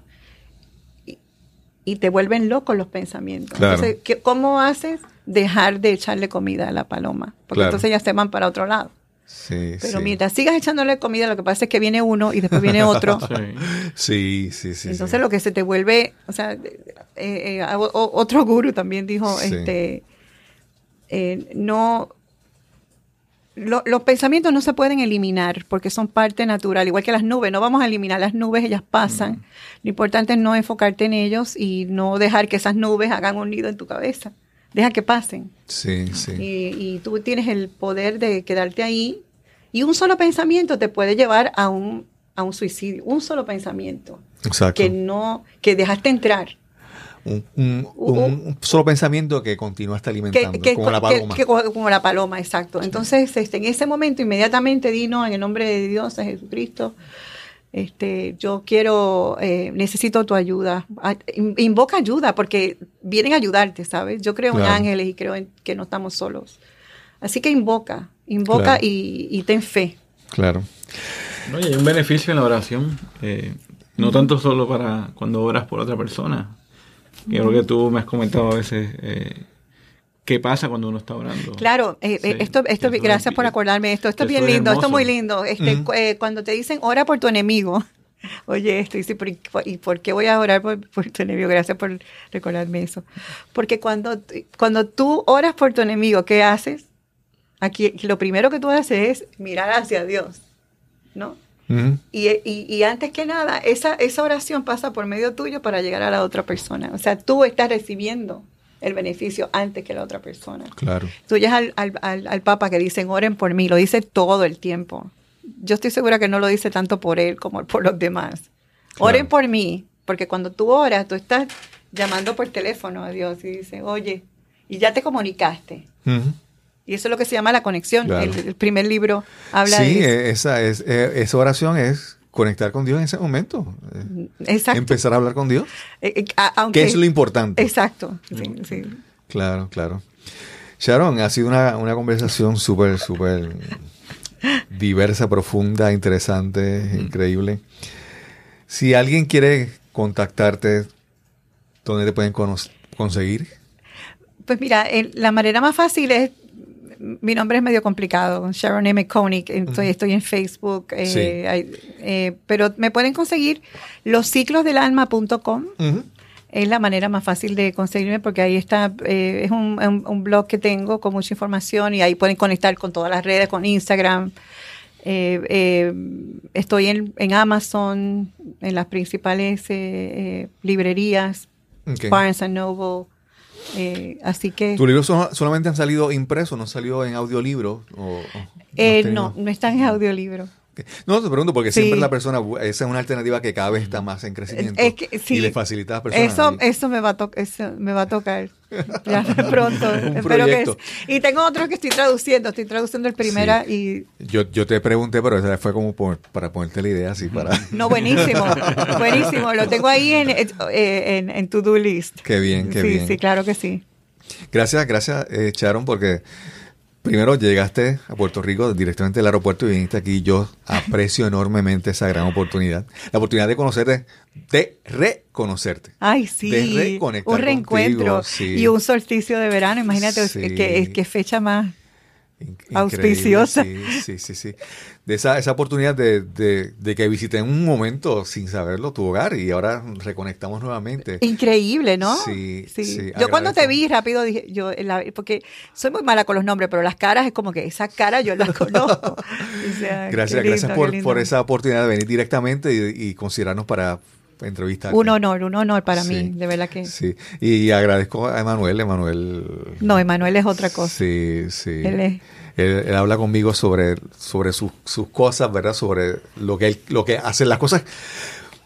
y, te vuelven locos los pensamientos. Entonces, ¿cómo haces dejar de echarle comida a la paloma? Porque entonces ya se van para otro lado. Sí, Pero mientras sigas echándole comida, lo que pasa es que viene uno y después viene otro. sí, sí, sí. Entonces lo que se te vuelve, o sea, eh, eh, otro guru también dijo, este, eh, no, los pensamientos no se pueden eliminar porque son parte natural, igual que las nubes. No vamos a eliminar las nubes, ellas pasan. Lo importante es no enfocarte en ellos y no dejar que esas nubes hagan un nido en tu cabeza. Deja que pasen. Sí, sí. Y, tú tienes el poder de quedarte ahí. Y un solo pensamiento te puede llevar a un, a un suicidio. Un solo pensamiento. Exacto. Que no, que dejaste entrar un, solo pensamiento que continúa hasta alimentando, como la paloma. como la paloma, exacto. Entonces, este, en ese momento, inmediatamente dino en el nombre de Dios, de Jesucristo, este, yo quiero, eh, necesito tu ayuda. Invoca ayuda porque vienen a ayudarte, ¿sabes? Yo creo en ángeles y creo en que no estamos solos. Así que invoca, invoca y, ten fe. Claro. No, hay un beneficio en la oración, eh, no tanto solo para cuando oras por otra persona, creo que tú me has comentado a veces eh, qué pasa cuando uno está orando. Claro, eh, eh, esto, esto, gracias por acordarme esto. Esto es bien lindo, esto es muy lindo. Este, cuando te dicen ora por tu enemigo, oye esto, y, ¿y por qué voy a orar por, tu enemigo? Gracias por recordarme eso. Porque cuando, cuando tú oras por tu enemigo, ¿qué haces? Aquí lo primero que tú haces es mirar hacia Dios, ¿no? y, antes que nada, esa, esa oración pasa por medio tuyo para llegar a la otra persona. O sea, tú estás recibiendo el beneficio antes que la otra persona. Claro. Tú ya al, al, al, Papa que dicen, oren por mí, lo dice todo el tiempo. Yo estoy segura que no lo dice tanto por él como por los demás. Oren por mí, porque cuando tú oras, tú estás llamando por teléfono a Dios y dices, oye, y ya te comunicaste. Y eso es lo que se llama la conexión. El, primer libro habla de eso. Sí, esa, es, eh, esa oración es conectar con Dios en ese momento. Eh, exacto. Empezar a hablar con Dios. Eh, que es lo importante. Exacto. Sí, sí. Claro, claro. Sharon, ha sido una, conversación súper, súper diversa, profunda, interesante, increíble. Si alguien quiere contactarte, ¿dónde te pueden conseguir? Pues mira, la manera más fácil es mi nombre es medio complicado, Sharon M. Koenig, estoy, estoy en Facebook, eh, eh, pero me pueden conseguir losciclosdelalma.com. Es la manera más fácil de conseguirme porque ahí está, eh, es un, blog que tengo con mucha información y ahí pueden conectar con todas las redes, con Instagram. estoy en, Amazon, en las principales librerías, Barnes and Noble, eh, así que... ¿Tus libros solamente han salido impresos, no salió en audiolibro? O, eh, no, no están en audiolibro. No, te pregunto porque siempre la persona, esa es una alternativa que cada vez está más en crecimiento y le facilita a las personas. Eso, eso, me, va a eso me va a tocar ya pronto. Espero que y tengo otro que estoy traduciendo, estoy traduciendo el primera y... Yo, yo te pregunté, pero esa fue como para ponerte la idea así para... No, buenísimo, buenísimo. Lo tengo ahí en, eh, en, en to-do list. Qué bien, qué bien. Sí, claro que sí. Gracias, gracias, eh, Sharon, porque Primero llegaste a Puerto Rico directamente del aeropuerto y viniste aquí. Yo aprecio enormemente esa gran oportunidad. La oportunidad de conocerte, de reconocerte. Ay, sí. De reconectar Un reencuentro y un solsticio de verano. Imagínate qué fecha más auspiciosa. Sí, sí, sí, De esa, esa oportunidad de, de, que visité en un momento sin saberlo tu hogar y ahora reconectamos nuevamente. Increíble, ¿no? Sí, sí. yo cuando te vi rápido dije, yo, porque soy muy mala con los nombres, pero las caras es como que esa cara yo la conozco. gracias, gracias por, por, esa oportunidad de venir directamente y, considerarnos para entrevistar. Un honor, un honor para mí, de verdad que. Sí, y agradezco a Emanuel, Emanuel. No, Emanuel es otra cosa. Sí, sí. Él es él, habla conmigo sobre, sobre sus, cosas, ¿verdad? Sobre lo que, él, lo que hace las cosas.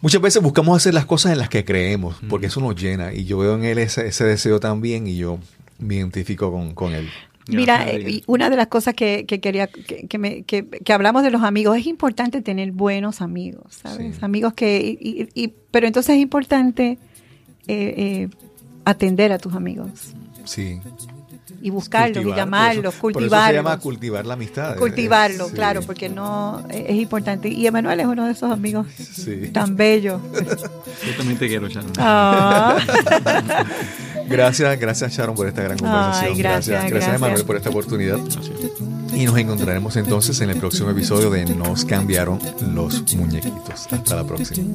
Muchas veces buscamos hacer las cosas en las que creemos, porque eso nos llena. Y yo veo en él ese, ese deseo también y yo me identifico con, con él. Mira, una de las cosas que, quería que, me, que, hablamos de los amigos, es importante tener buenos amigos, ¿sabes? Amigos que, y, pero entonces es importante eh, eh, atender a tus amigos. Sí y buscarlos y llamarlos, cultivarlos. Por eso se llama cultivar la amistad. Cultivarlo, claro, porque no es importante. Y Emanuel es uno de esos amigos tan bellos. Yo también te quiero, Sharon. Ah. gracias, gracias Sharon por esta gran conversación. gracias, gracias, Emanuel por esta oportunidad. Y nos encontraremos entonces en el próximo episodio de Nos cambiaron los muñequitos. Hasta la próxima.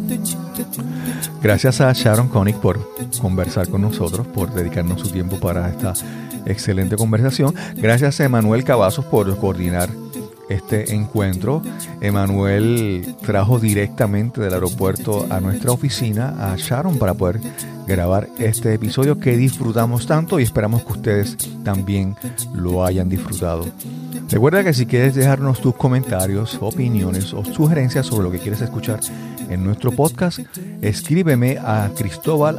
Gracias a Sharon Connick por conversar con nosotros, por dedicarnos su tiempo para esta excelente conversación. Gracias a Emanuel Cavazos por coordinar este encuentro. Emanuel trajo directamente del aeropuerto a nuestra oficina a Sharon para poder grabar este episodio que disfrutamos tanto y esperamos que ustedes también lo hayan disfrutado. Recuerda que si quieres dejarnos tus comentarios, opiniones o sugerencias sobre lo que quieres escuchar en nuestro podcast, escríbeme a cristobal